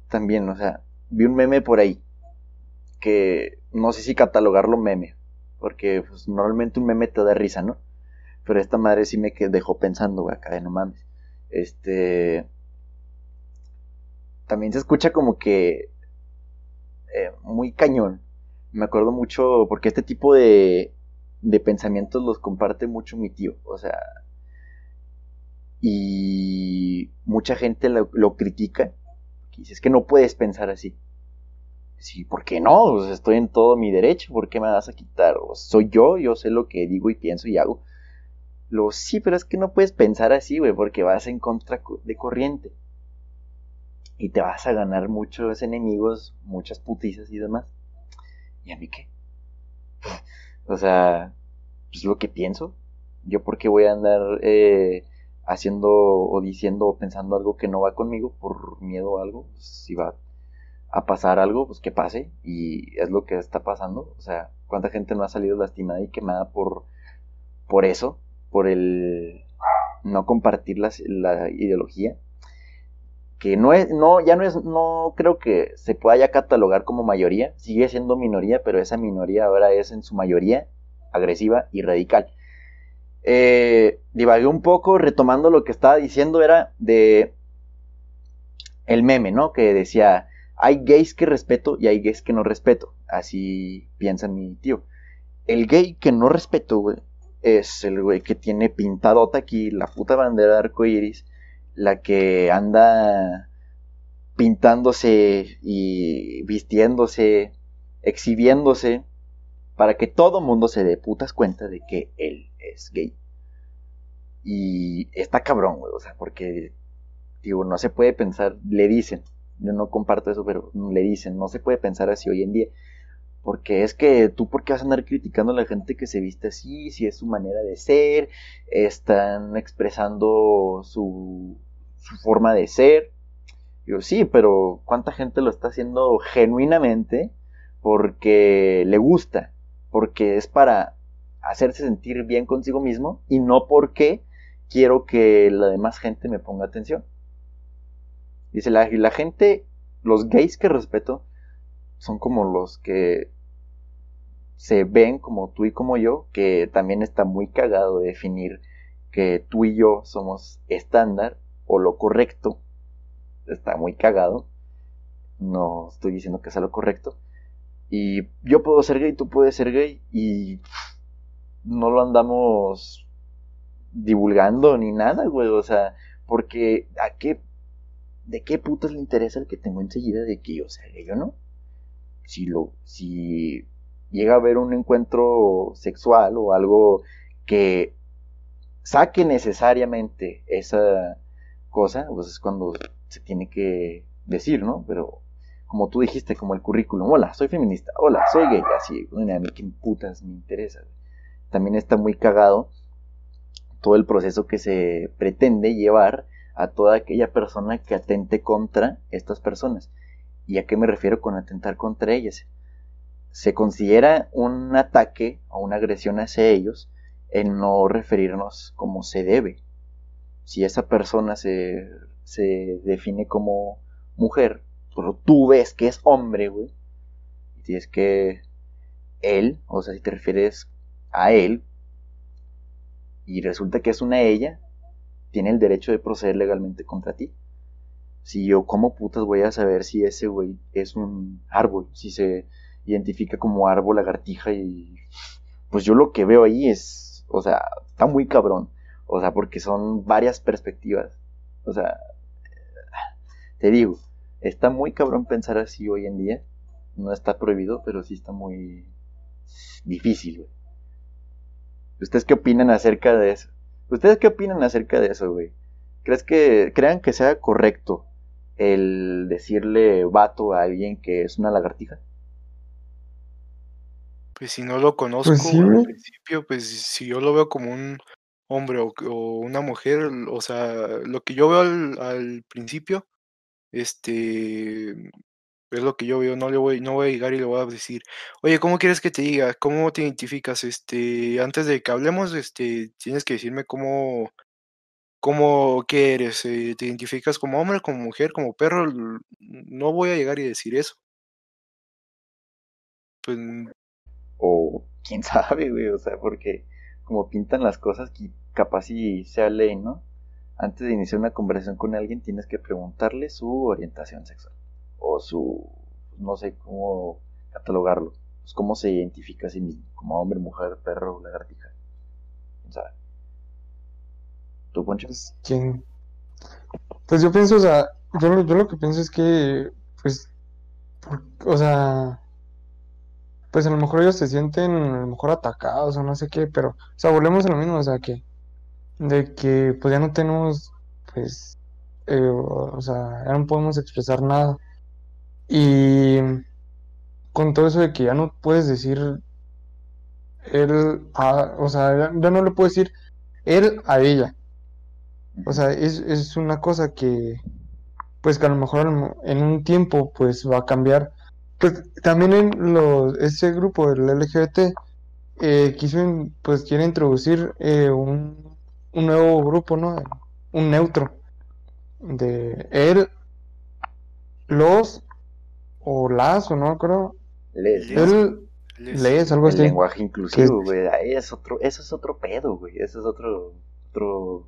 También, o sea, vi un meme por ahí, que no sé si catalogarlo meme, porque pues, normalmente un meme te da risa, ¿no? Pero esta madre sí me dejó pensando, güey, acá de no mames. Este. También se escucha como que. Eh, muy cañón. Me acuerdo mucho, porque este tipo de, de pensamientos los comparte mucho mi tío. O sea. Y mucha gente lo, critica. Y dice, es que no puedes pensar así. Sí, ¿por qué no? estoy en todo mi derecho, ¿por qué me vas a quitar? soy yo, yo sé lo que digo y pienso y hago. Lo sí, pero es que no puedes pensar así, güey, porque vas en contra de corriente. Y te vas a ganar muchos enemigos, muchas putizas y demás. ¿Y a mí qué? o sea, pues lo que pienso. Yo porque voy a andar eh, haciendo o diciendo o pensando algo que no va conmigo por miedo a algo. si va a pasar algo, pues que pase. Y es lo que está pasando. O sea, cuánta gente no ha salido lastimada y quemada por, por eso por el no compartir la, la ideología que no es, no, ya no es, no creo que se pueda ya catalogar como mayoría, sigue siendo minoría, pero esa minoría ahora es en su mayoría agresiva y radical. Eh, divagué un poco, retomando lo que estaba diciendo, era de el meme, ¿no? Que decía, hay gays que respeto y hay gays que no respeto. Así piensa mi tío. El gay que no respeto, güey, es el güey que tiene pintadota aquí la puta bandera de arco iris, la que anda pintándose y vistiéndose, exhibiéndose, para que todo mundo se dé putas cuenta de que él es gay. Y está cabrón, güey, o sea, porque, digo, no se puede pensar, le dicen, yo no comparto eso, pero le dicen, no se puede pensar así hoy en día. Porque es que tú, ¿por qué vas a andar criticando a la gente que se viste así? Si es su manera de ser, están expresando su, su forma de ser. Yo sí, pero ¿cuánta gente lo está haciendo genuinamente porque le gusta? Porque es para hacerse sentir bien consigo mismo y no porque quiero que la demás gente me ponga atención. Dice la, la gente, los gays que respeto, son como los que se ven como tú y como yo, que también está muy cagado de definir que tú y yo somos estándar o lo correcto. Está muy cagado. No estoy diciendo que sea lo correcto. Y yo puedo ser gay, tú puedes ser gay y no lo andamos divulgando ni nada, güey. O sea, porque ¿a qué? ¿De qué putas le interesa el que tengo enseguida de que yo sea gay o no? Si lo, si llega a haber un encuentro sexual o algo que saque necesariamente esa cosa, pues es cuando se tiene que decir, ¿no? Pero como tú dijiste, como el currículum, hola, soy feminista, hola, soy gay, así, a mí qué putas me interesa. También está muy cagado todo el proceso que se pretende llevar a toda aquella persona que atente contra estas personas. ¿Y a qué me refiero con atentar contra ellas? se considera un ataque o una agresión hacia ellos en no referirnos como se debe. Si esa persona se, se define como mujer, tú ves que es hombre, güey, y tienes que él, o sea, si te refieres a él, y resulta que es una ella, tiene el derecho de proceder legalmente contra ti. Si yo como putas voy a saber si ese güey es un árbol, si se identifica como árbol, lagartija y pues yo lo que veo ahí es, o sea, está muy cabrón, o sea, porque son varias perspectivas, o sea, te digo, está muy cabrón pensar así hoy en día, no está prohibido, pero sí está muy difícil, güey. ¿Ustedes qué opinan acerca de eso? ¿Ustedes qué opinan acerca de eso, güey? ¿Crees que crean que sea correcto el decirle vato a alguien que es una lagartija? Pues si no lo conozco Pues sí, al principio, pues si yo lo veo como un hombre o, o una mujer, o sea, lo que yo veo al, al principio, este, es lo que yo veo, no le voy, no voy a llegar y le voy a decir, oye, ¿cómo quieres que te diga? ¿Cómo te identificas? Este, antes de que hablemos, este, tienes que decirme cómo, cómo, qué eres, eh, ¿te identificas como hombre, como mujer, como perro? No voy a llegar y decir eso. Pues O quién sabe, güey, o sea, porque como pintan las cosas, capaz y sea ley, ¿no? Antes de iniciar una conversación con alguien tienes que preguntarle su orientación sexual o su, no sé cómo catalogarlo, pues cómo se identifica a sí mismo, como hombre, mujer, perro, lagartija, quién sabe. ¿Tú, Poncho? Pues, ¿quién? Pues yo pienso, o sea, yo, yo lo que pienso es que, pues, o sea, pues a lo mejor ellos se sienten a lo mejor atacados o no sé qué, pero, o sea, volvemos a lo mismo, o sea, que, de que pues ya no tenemos, pues, eh, o sea, ya no podemos expresar nada. Y con todo eso de que ya no puedes decir él, a, o sea, ya, ya no le puedes decir él a ella. O sea, es, es una cosa que, pues que a lo mejor en- un tiempo, pues va a cambiar. Pues también en los, ese grupo del LGBT eh, quiso, pues quiere introducir eh, un, un nuevo grupo, ¿no? Un neutro de él, los o las, o no creo. Les. Él, les- les, algo El así. lenguaje inclusivo, güey, ahí es otro, eso es otro pedo, güey, eso es otro, otro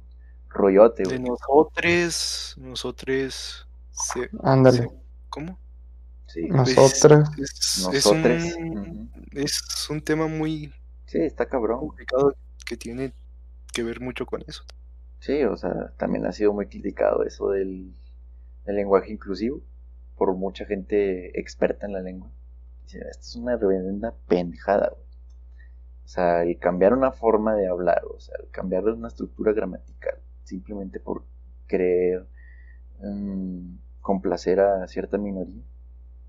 rollote, de güey. nosotros, nosotros, se- Ándale, se- ¿cómo? Sí, Pues, nosotras. es, es Nosotres, un, es un tema muy sí, está cabrón. complicado que tiene que ver mucho con eso. Sí, o sea, también ha sido muy criticado eso del, lenguaje inclusivo por mucha gente experta en la lengua. Dice, esto es una reverenda pendejada, güey. O sea, el cambiar una forma de hablar, o sea, el cambiar una estructura gramatical, simplemente por querer mm, complacer a cierta minoría,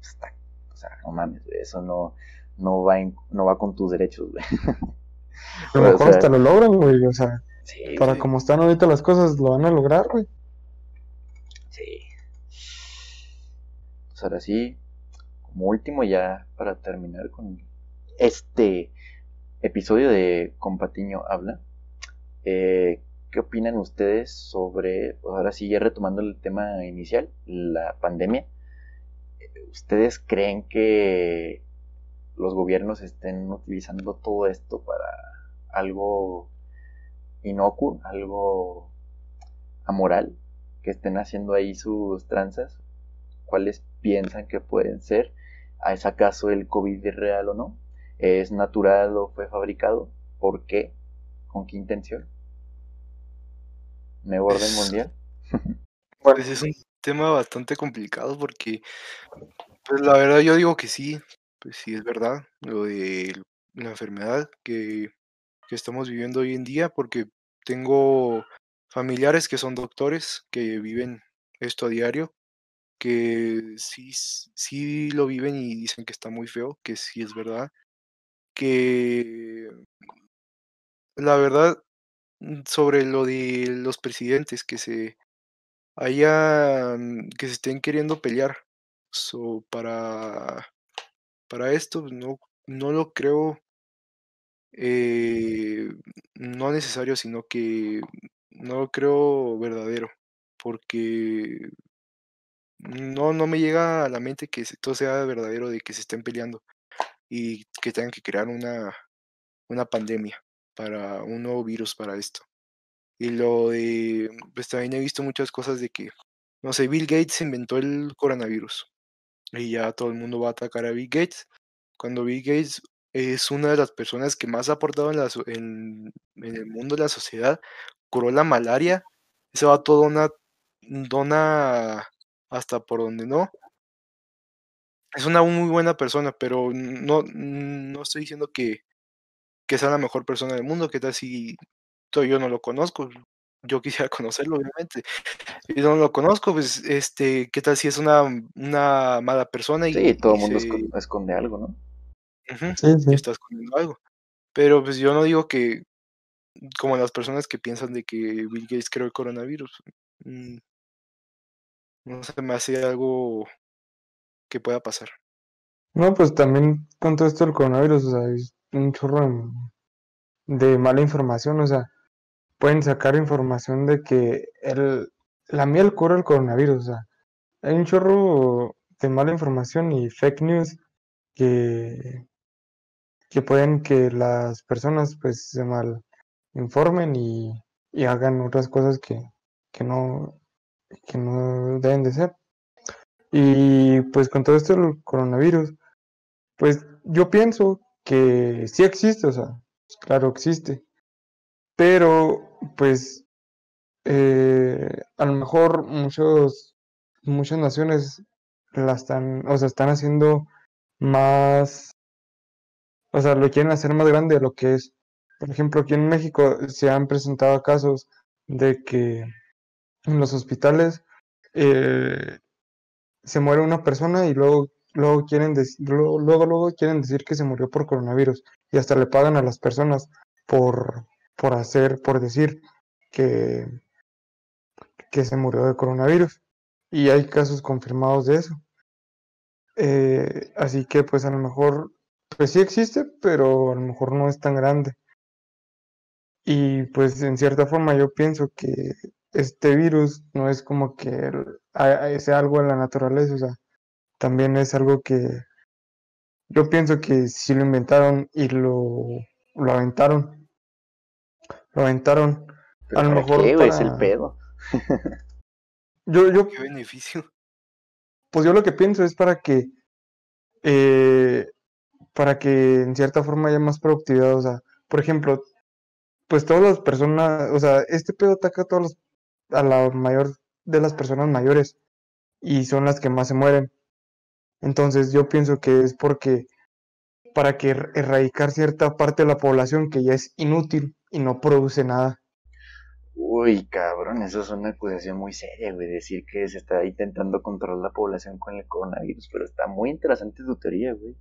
está, o sea, no mames, güey, eso no, no, va no va con tus derechos, güey. A lo mejor sea, hasta lo logran, güey. O sea, Sí, para sí. como están ahorita las cosas, lo van a lograr, güey. Sí. Pues ahora sí, como último ya para terminar con este episodio de Compatiño Habla, eh, ¿qué opinan ustedes sobre, pues ahora sí ya retomando el tema inicial, la pandemia? ¿Ustedes creen que los gobiernos estén utilizando todo esto para algo inocuo, algo amoral? Que estén haciendo ahí sus tranzas. ¿Cuáles piensan que pueden ser? ¿Es acaso el COVID real o no? ¿Es natural o fue fabricado? ¿Por qué? ¿Con qué intención? ¿Nuevo orden mundial? Pues es un tema bastante complicado porque, pues la verdad yo digo que sí, pues sí es verdad, lo de la enfermedad que, que estamos viviendo hoy en día, porque tengo familiares que son doctores, que viven esto a diario, que sí, sí lo viven y dicen que está muy feo, que sí es verdad, que la verdad mm, sobre lo de los presidentes que se hayan, que se estén queriendo pelear so, para, para esto, pues, no, no lo creo eh, no necesario, sino que no lo creo verdadero, porque no, no me llega a la mente que todo sea verdadero de que se estén peleando y que tengan que crear una, una pandemia para un nuevo virus para esto. Y lo de, pues también he visto muchas cosas de que, no sé, Bill Gates inventó el coronavirus y ya todo el mundo va a atacar a Bill Gates, cuando Bill Gates es una de las personas que más ha aportado en, la, en, el mundo de la sociedad, curó la malaria, ese va todo dona, dona hasta por donde no. Es una muy buena persona, pero no, no estoy diciendo que, que sea la mejor persona del mundo, que tal si yo no lo conozco, yo quisiera conocerlo, obviamente. Y no lo conozco, pues, este, ¿qué tal si es una, una mala persona? Y, Sí, todo el mundo se- esconde algo, ¿no? Ujú, Sí, sí. está escondiendo algo. Pero pues yo no digo que, como las personas que piensan de que Bill Gates creó el coronavirus, mm, no se me hace algo que pueda pasar. No, pues también con todo esto del coronavirus, o sea, es un chorro de, de mala información, o sea, pueden sacar información de que el, la miel cura el coronavirus, o sea, hay un chorro de mala información y fake news que, que pueden que las personas pues se mal informen y, y hagan otras cosas que, que no, que no deben de ser. Y pues con todo esto del coronavirus, pues yo pienso que sí existe, o sea, claro existe, pero pues eh, a lo mejor muchos, muchas naciones la están, o sea, están haciendo más, o sea, lo quieren hacer más grande de lo que es. Por ejemplo, aquí en México se han presentado casos de que en los hospitales eh, se muere una persona y luego, luego quieren luego, luego quieren decir que se murió por coronavirus y hasta le pagan a las personas por, por hacer, por decir que, que se murió de coronavirus. Y hay casos confirmados de eso. Eh, así que pues a lo mejor, pues sí existe, pero a lo mejor no es tan grande. Y pues en cierta forma yo pienso que este virus no es como que sea algo en la naturaleza, o sea, también es algo que yo pienso que si lo inventaron y lo, lo aventaron, lo aventaron, Pero a lo ¿para mejor qué, güey? Es el para- pedo. yo, yo, ¿Qué beneficio? pues yo lo que pienso es para que, eh, para que en cierta forma haya más productividad, o sea, por ejemplo, pues todas las personas, o sea, este pedo ataca a todos los, a la mayor de las personas mayores y son las que más se mueren. Entonces yo pienso que es porque para que er- erradicar cierta parte de la población que ya es inútil y no produce nada. Uy, cabrón, eso es una acusación muy seria, güey. Decir que se está intentando controlar la población con el coronavirus, pero está muy interesante tu teoría, güey.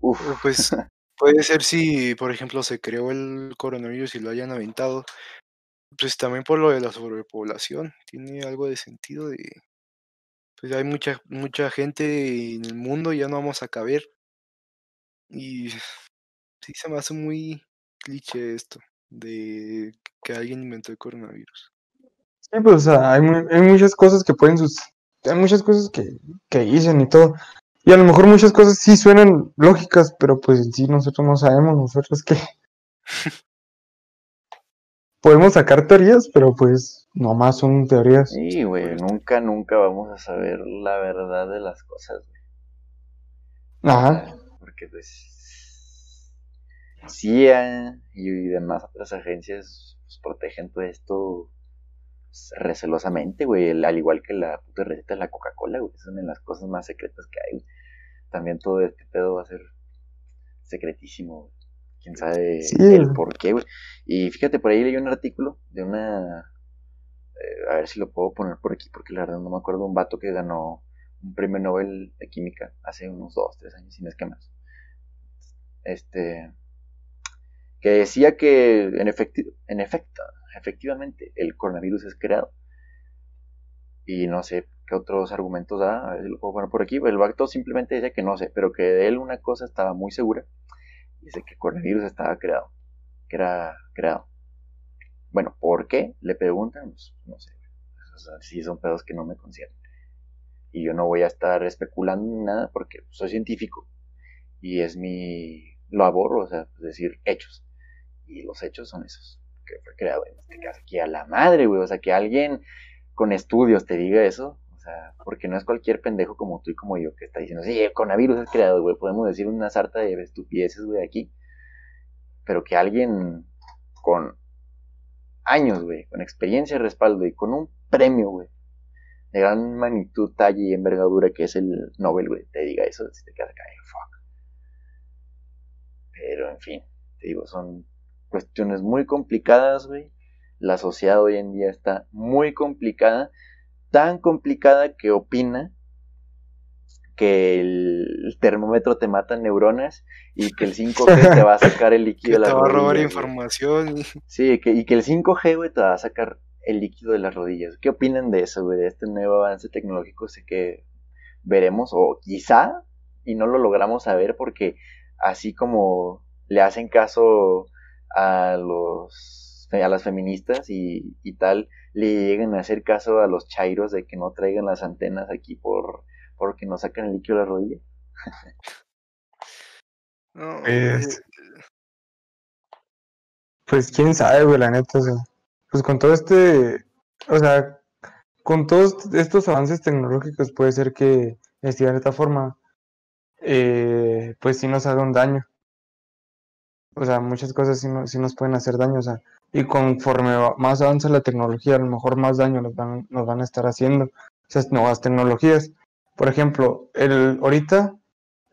Uf, Pues puede ser si, por ejemplo, se creó el coronavirus y lo hayan aventado, pues también por lo de la sobrepoblación. Tiene algo de sentido de, pues hay mucha, mucha gente en el mundo, ya no vamos a caber. Y sí se me hace muy cliché esto de que alguien inventó el coronavirus. Sí, pues, o sea, hay, hay muchas cosas que pueden sus, hay muchas cosas que, que dicen y todo. Y a lo mejor muchas cosas sí suenan lógicas, pero pues en sí nosotros no sabemos, nosotros que podemos sacar teorías, pero pues nomás son teorías. sí, güey, nunca, nunca vamos a saber la verdad de las cosas, güey. Ajá. Porque, pues, CIA y demás otras agencias pues, protegen todo esto pues, recelosamente, güey. Al igual que la puta receta de la Coca-Cola, güey. Es una de las cosas más secretas que hay, güey. También todo este pedo va a ser secretísimo, güey. Quién sabe Sí. el por qué, güey. Y fíjate, por ahí leí un artículo de una. eh, a ver si lo puedo poner por aquí, porque la verdad no me acuerdo. Un vato que ganó un premio Nobel de Química hace unos 2, 3 años, si no es que más. Este. Que decía que, en, en efecto, efectivamente, el coronavirus es creado. Y no sé qué otros argumentos da, a ver si lo puedo poner por aquí. El vato simplemente dice que no sé, pero que de él una cosa estaba muy segura. Dice que el coronavirus estaba creado. Que era creado. Bueno, ¿por qué? Le preguntan, pues, no sé. O sí son pedos que no me conciernen. Y yo no voy a estar especulando ni nada porque soy científico. Y es mi labor, o sea, decir, hechos. Y los hechos son esos. Que fue creado en este caso aquí a la madre, güey. O sea, que alguien con estudios te diga eso. O sea, porque no es cualquier pendejo como tú y como yo que está diciendo, sí, el coronavirus es creado, güey. Podemos decir una sarta de estupideces, güey, aquí. Pero que alguien con años, güey, con experiencia y respaldo y con un premio, güey, de gran magnitud, talla y envergadura que es el Nobel, güey, te diga eso, si te quedas acá, fuck. Pero, en fin, te digo, son cuestiones muy complicadas, güey. la sociedad hoy en día está muy complicada, tan complicada que opina que el termómetro te mata neuronas y que el 5G te va a sacar el líquido de la rodilla. Te va a robar información. Sí, que, y que el 5G, güey, te va a sacar el líquido de las rodillas. ¿Qué opinan de eso, güey? De este nuevo avance tecnológico, sé que veremos, o quizá, y no lo logramos saber porque así como le hacen caso a los a las feministas y, y tal, le lleguen a hacer caso a los chairos de que no traigan las antenas aquí por porque nos sacan el líquido de la rodilla. No, Pues, pues quién sabe, güey, la neta, o sea, pues con todo este, o sea, con todos estos avances tecnológicos puede ser que de cierta forma, eh, pues sí nos haga un daño. O sea, muchas cosas sí, no- sí nos pueden hacer daño, o sea, y conforme más avanza la tecnología, a lo mejor más daño nos van, nos van a estar haciendo esas nuevas tecnologías. Por ejemplo, el, ahorita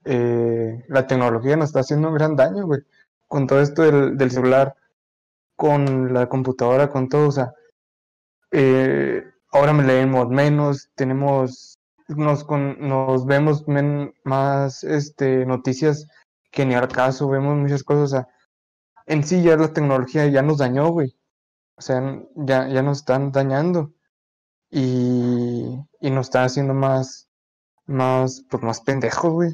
eh, la tecnología nos está haciendo un gran daño, güey, con todo esto del, del celular, con la computadora, con todo, o sea, eh, ahora me leemos menos, tenemos, nos, con, nos vemos más este, noticias que ni al caso, vemos muchas cosas, o sea, en sí ya la tecnología ya nos dañó, güey, o sea, ya, ya nos están dañando. Y, y nos están haciendo más, más, pues más pendejos, güey,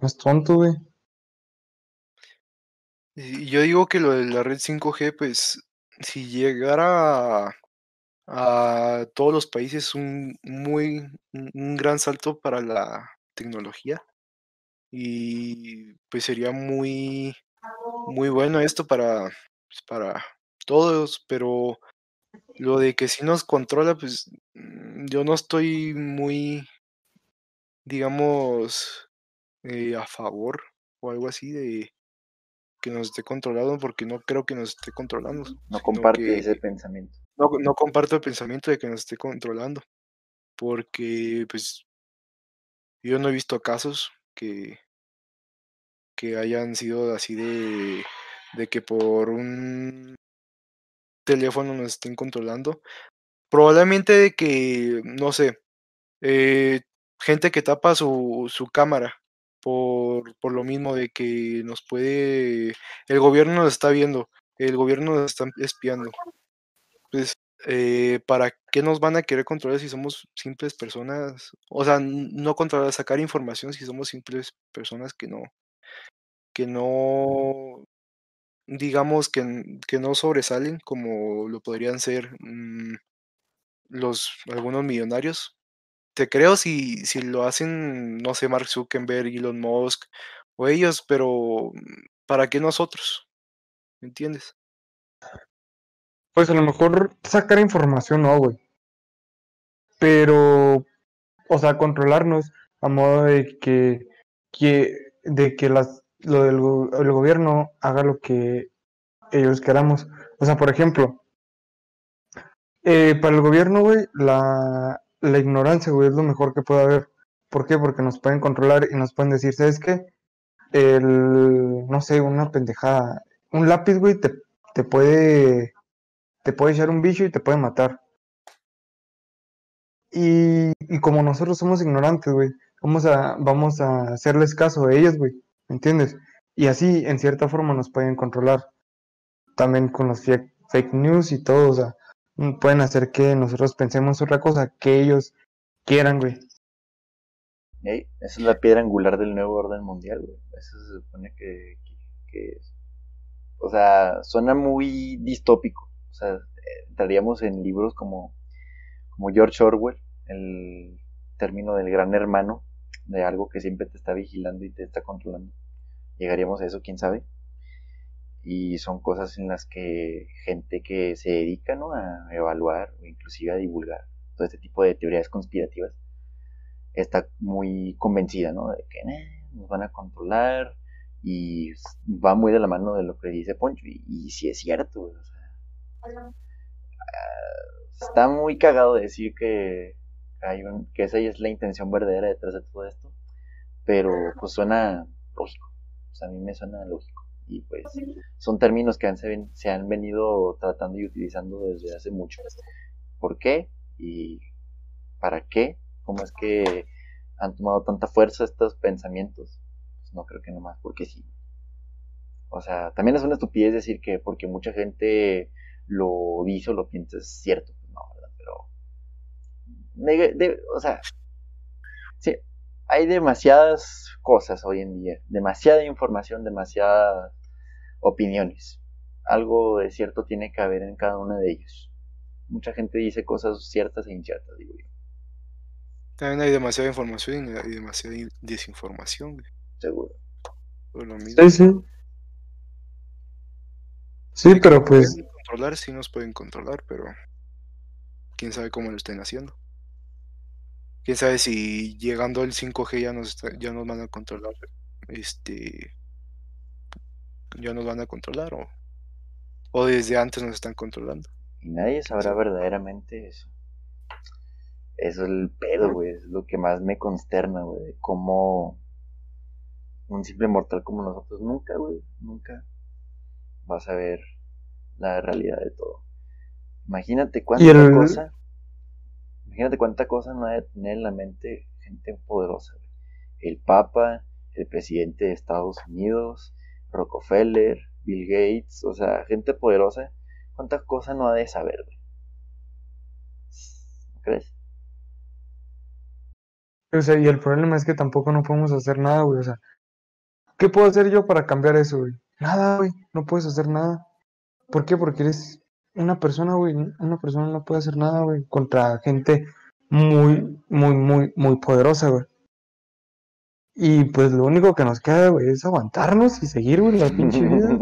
más tontos, güey. yo digo que lo de la red 5G, pues, si llegara a, a todos los países un muy un gran salto para la tecnología y pues sería muy muy bueno esto para pues, para todos, pero lo de que sí nos controla, pues mm, yo no estoy muy, digamos, eh, a favor o algo así de que nos esté controlando, porque no creo que nos esté controlando, No comparte ese pensamiento. no, no comparto el pensamiento de que nos esté controlando, porque pues yo no he visto casos que, hayan sido así de, de que por un teléfono nos estén controlando. Probablemente de que, no sé, eh, gente que tapa su, su cámara por, por lo mismo de que nos puede, el gobierno nos está viendo, el gobierno nos está espiando. Pues, eh, ¿para qué nos van a querer controlar si somos simples personas? O sea, no controlar, sacar información si somos simples personas que no, que no, digamos que, que no sobresalen como lo podrían ser mm, los algunos millonarios. Te creo si, si lo hacen, no sé, Mark Zuckerberg, Elon Musk o ellos, pero mm, ¿para qué nosotros? ¿Me entiendes? Pues a lo mejor sacar información, no, güey. Pero, o sea, controlarnos a modo de que, que de que las, lo del el gobierno haga lo que ellos queramos. O sea, por ejemplo, eh, para el gobierno, güey, la, la ignorancia, güey, es lo mejor que puede haber. ¿Por qué? Porque nos pueden controlar y nos pueden decir, ¿sabes qué? El, no sé, una pendejada. Un lápiz, güey, te, te puede, te puede echar un bicho y te puede matar. Y, como nosotros somos ignorantes, güey, vamos a, vamos a hacerles caso a ellos, güey, ¿me entiendes? Y así, en cierta forma, nos pueden controlar. También con los fake, news y todo, o sea, mm, pueden hacer que nosotros pensemos otra cosa que ellos quieran, güey. Ey, esa es la piedra angular del nuevo orden mundial, güey. Eso se supone que, que- que es. O sea, suena muy distópico. O sea, eh, entraríamos en libros como, como George Orwell, el término del gran hermano, de algo que siempre te está vigilando y te está controlando. Llegaríamos a eso, quién sabe. Y son cosas en las que gente que se dedica ¿no? a evaluar o inclusive a divulgar todo este tipo de teorías conspirativas está muy convencida, ¿no? De que "Nah, nos van a controlar y va muy de la mano de lo que dice Poncho y, y sí es cierto, o sea, está muy cagado decir que hay un, que esa es la intención verdadera detrás de todo esto, pero pues suena lógico, sea, a mí me suena lógico Y pues son términos que se, se han venido tratando y utilizando desde hace mucho. ¿Por qué? ¿Y para qué? ¿Cómo es que han tomado tanta fuerza estos pensamientos? Pues no creo que nomás porque sí. O sea, también es una estupidez decir que porque mucha gente lo dice o lo piensa es cierto. O sea, sí, hay demasiadas cosas hoy en día, demasiada información, demasiadas opiniones. Algo de cierto tiene que haber en cada uno de ellos. Mucha gente dice cosas ciertas e inciertas, digo yo. También hay demasiada información y demasiada desinformación. Seguro. Sí, sí. Sí, pero pues... Controlar, sí nos pueden controlar, pero quién sabe cómo lo estén haciendo. Quién sabe si llegando el 5G ya nos, ya nos van a controlar. Este. Ya nos van a controlar o, o desde antes nos están controlando. Y nadie sabrá verdaderamente eso. Eso es el pedo, güey. Es lo que más me consterna, güey. Cómo un simple mortal como nosotros nunca, güey, nunca vas a ver la realidad de todo. Imagínate cuánta cosa, imagínate cuánta cosa no hay de tener en la mente gente poderosa. El Papa, el presidente de Estados Unidos, Rockefeller, Bill Gates, o sea, gente poderosa, cuántas cosas no ha de saber. ¿No crees? O sea, y el problema es que tampoco no podemos hacer nada, güey. O sea, ¿qué puedo hacer yo para cambiar eso, güey? Nada, güey. No puedes hacer nada. ¿Por qué? Porque eres una persona, güey. Una persona no puede hacer nada, güey. Contra gente muy, muy, muy, muy poderosa, güey. Y pues lo único que nos queda, güey, es aguantarnos y seguir, güey, la pinche vida.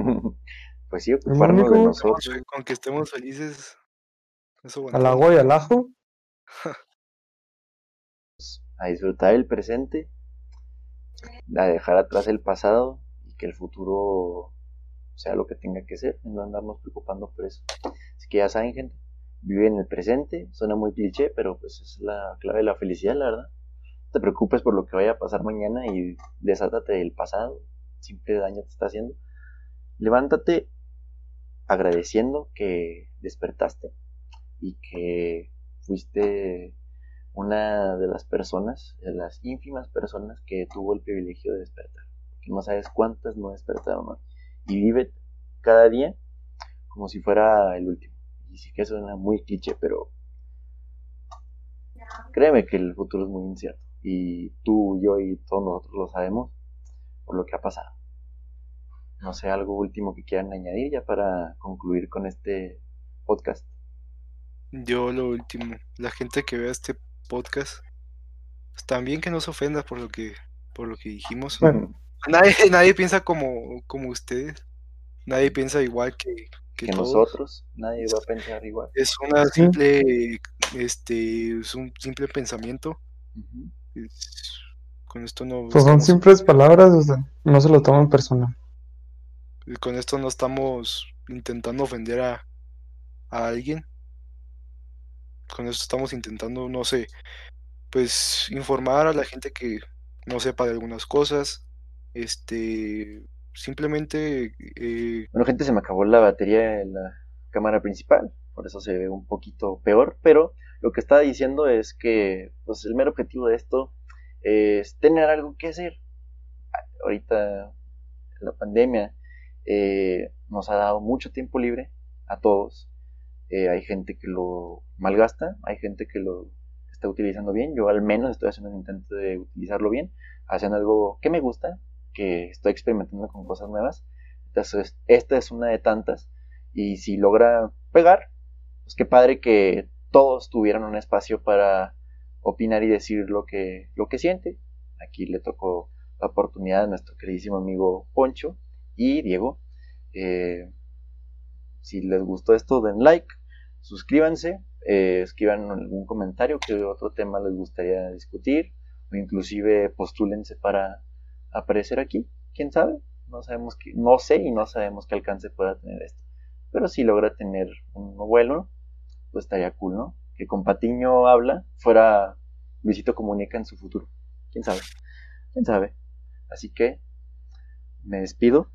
pues sí, ocuparnos de nosotros. Con que estemos felices. Al agua y al ajo. a disfrutar el presente, a dejar atrás el pasado y que el futuro sea lo que tenga que ser, y no andarnos preocupando por eso. Que ya saben, gente, vive en el presente, suena muy cliché, pero pues es la clave de la felicidad, la verdad. No te preocupes por lo que vaya a pasar mañana y desátate del pasado, simple daño te está haciendo. Levántate agradeciendo que despertaste y que fuiste una de las personas, de las ínfimas personas que tuvo el privilegio de despertar. Que no sabes cuántas no despertaron Y vive cada día como si fuera el último. Y sí que suena muy cliché, pero créeme que el futuro es muy incierto. Y tú, yo y todos nosotros lo sabemos por lo que ha pasado. No sé, algo último que quieran añadir ya para concluir con este podcast. Yo lo último, la gente que vea este podcast. Pues, también que no se ofenda por lo que, por lo que dijimos. Nadie, nadie piensa como, como ustedes. Nadie piensa igual que, que, nosotros. Nadie va a pensar igual. Es una simple, este, es un simple pensamiento. con esto no. Pues son simples palabras, o sea, no se lo toman personal. Con esto no estamos intentando ofender a, a alguien con esto estamos intentando, no sé, pues informar a la gente que no sepa de algunas cosas, este, simplemente... Eh... Bueno, gente, se me acabó la batería en la cámara principal, por eso se ve un poquito peor, pero lo que estaba diciendo es que, pues, el mero objetivo de esto es tener algo que hacer. Ahorita la pandemia eh, nos ha dado mucho tiempo libre a todos eh, hay gente que lo malgasta, hay gente que lo está utilizando bien. Yo al menos estoy haciendo un intento de utilizarlo bien, haciendo algo que me gusta, que estoy experimentando con cosas nuevas. Entonces, esta es una de tantas. Y si logra pegar, pues qué padre que todos tuvieran un espacio para opinar y decir lo que, lo que siente. Aquí le tocó la oportunidad a nuestro queridísimo amigo Poncho y Diego. Eh, si les gustó esto, den like, suscríbanse, eh, escriban algún comentario que otro tema les gustaría discutir, o inclusive postúlense para aparecer aquí, quién sabe, no sabemos que, no sé y no sabemos qué alcance pueda tener esto. Pero si logra tener un vuelo, pues estaría cool, ¿no? Que con Patiño habla fuera Luisito Comunica en su futuro. ¿Quién sabe? ¿Quién sabe? Así que me despido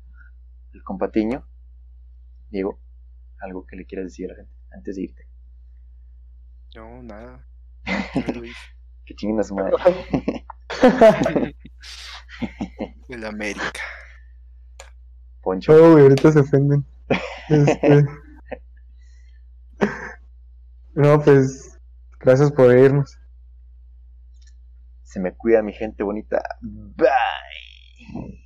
el compatiño. Diego, algo que le quieras decir a la gente antes de irte. No, nada. que chinguen a su madre. El América. Poncho. Oh, güey, ahorita se ofenden. Este... no, pues, gracias por irnos. Se me cuida mi gente bonita. Bye.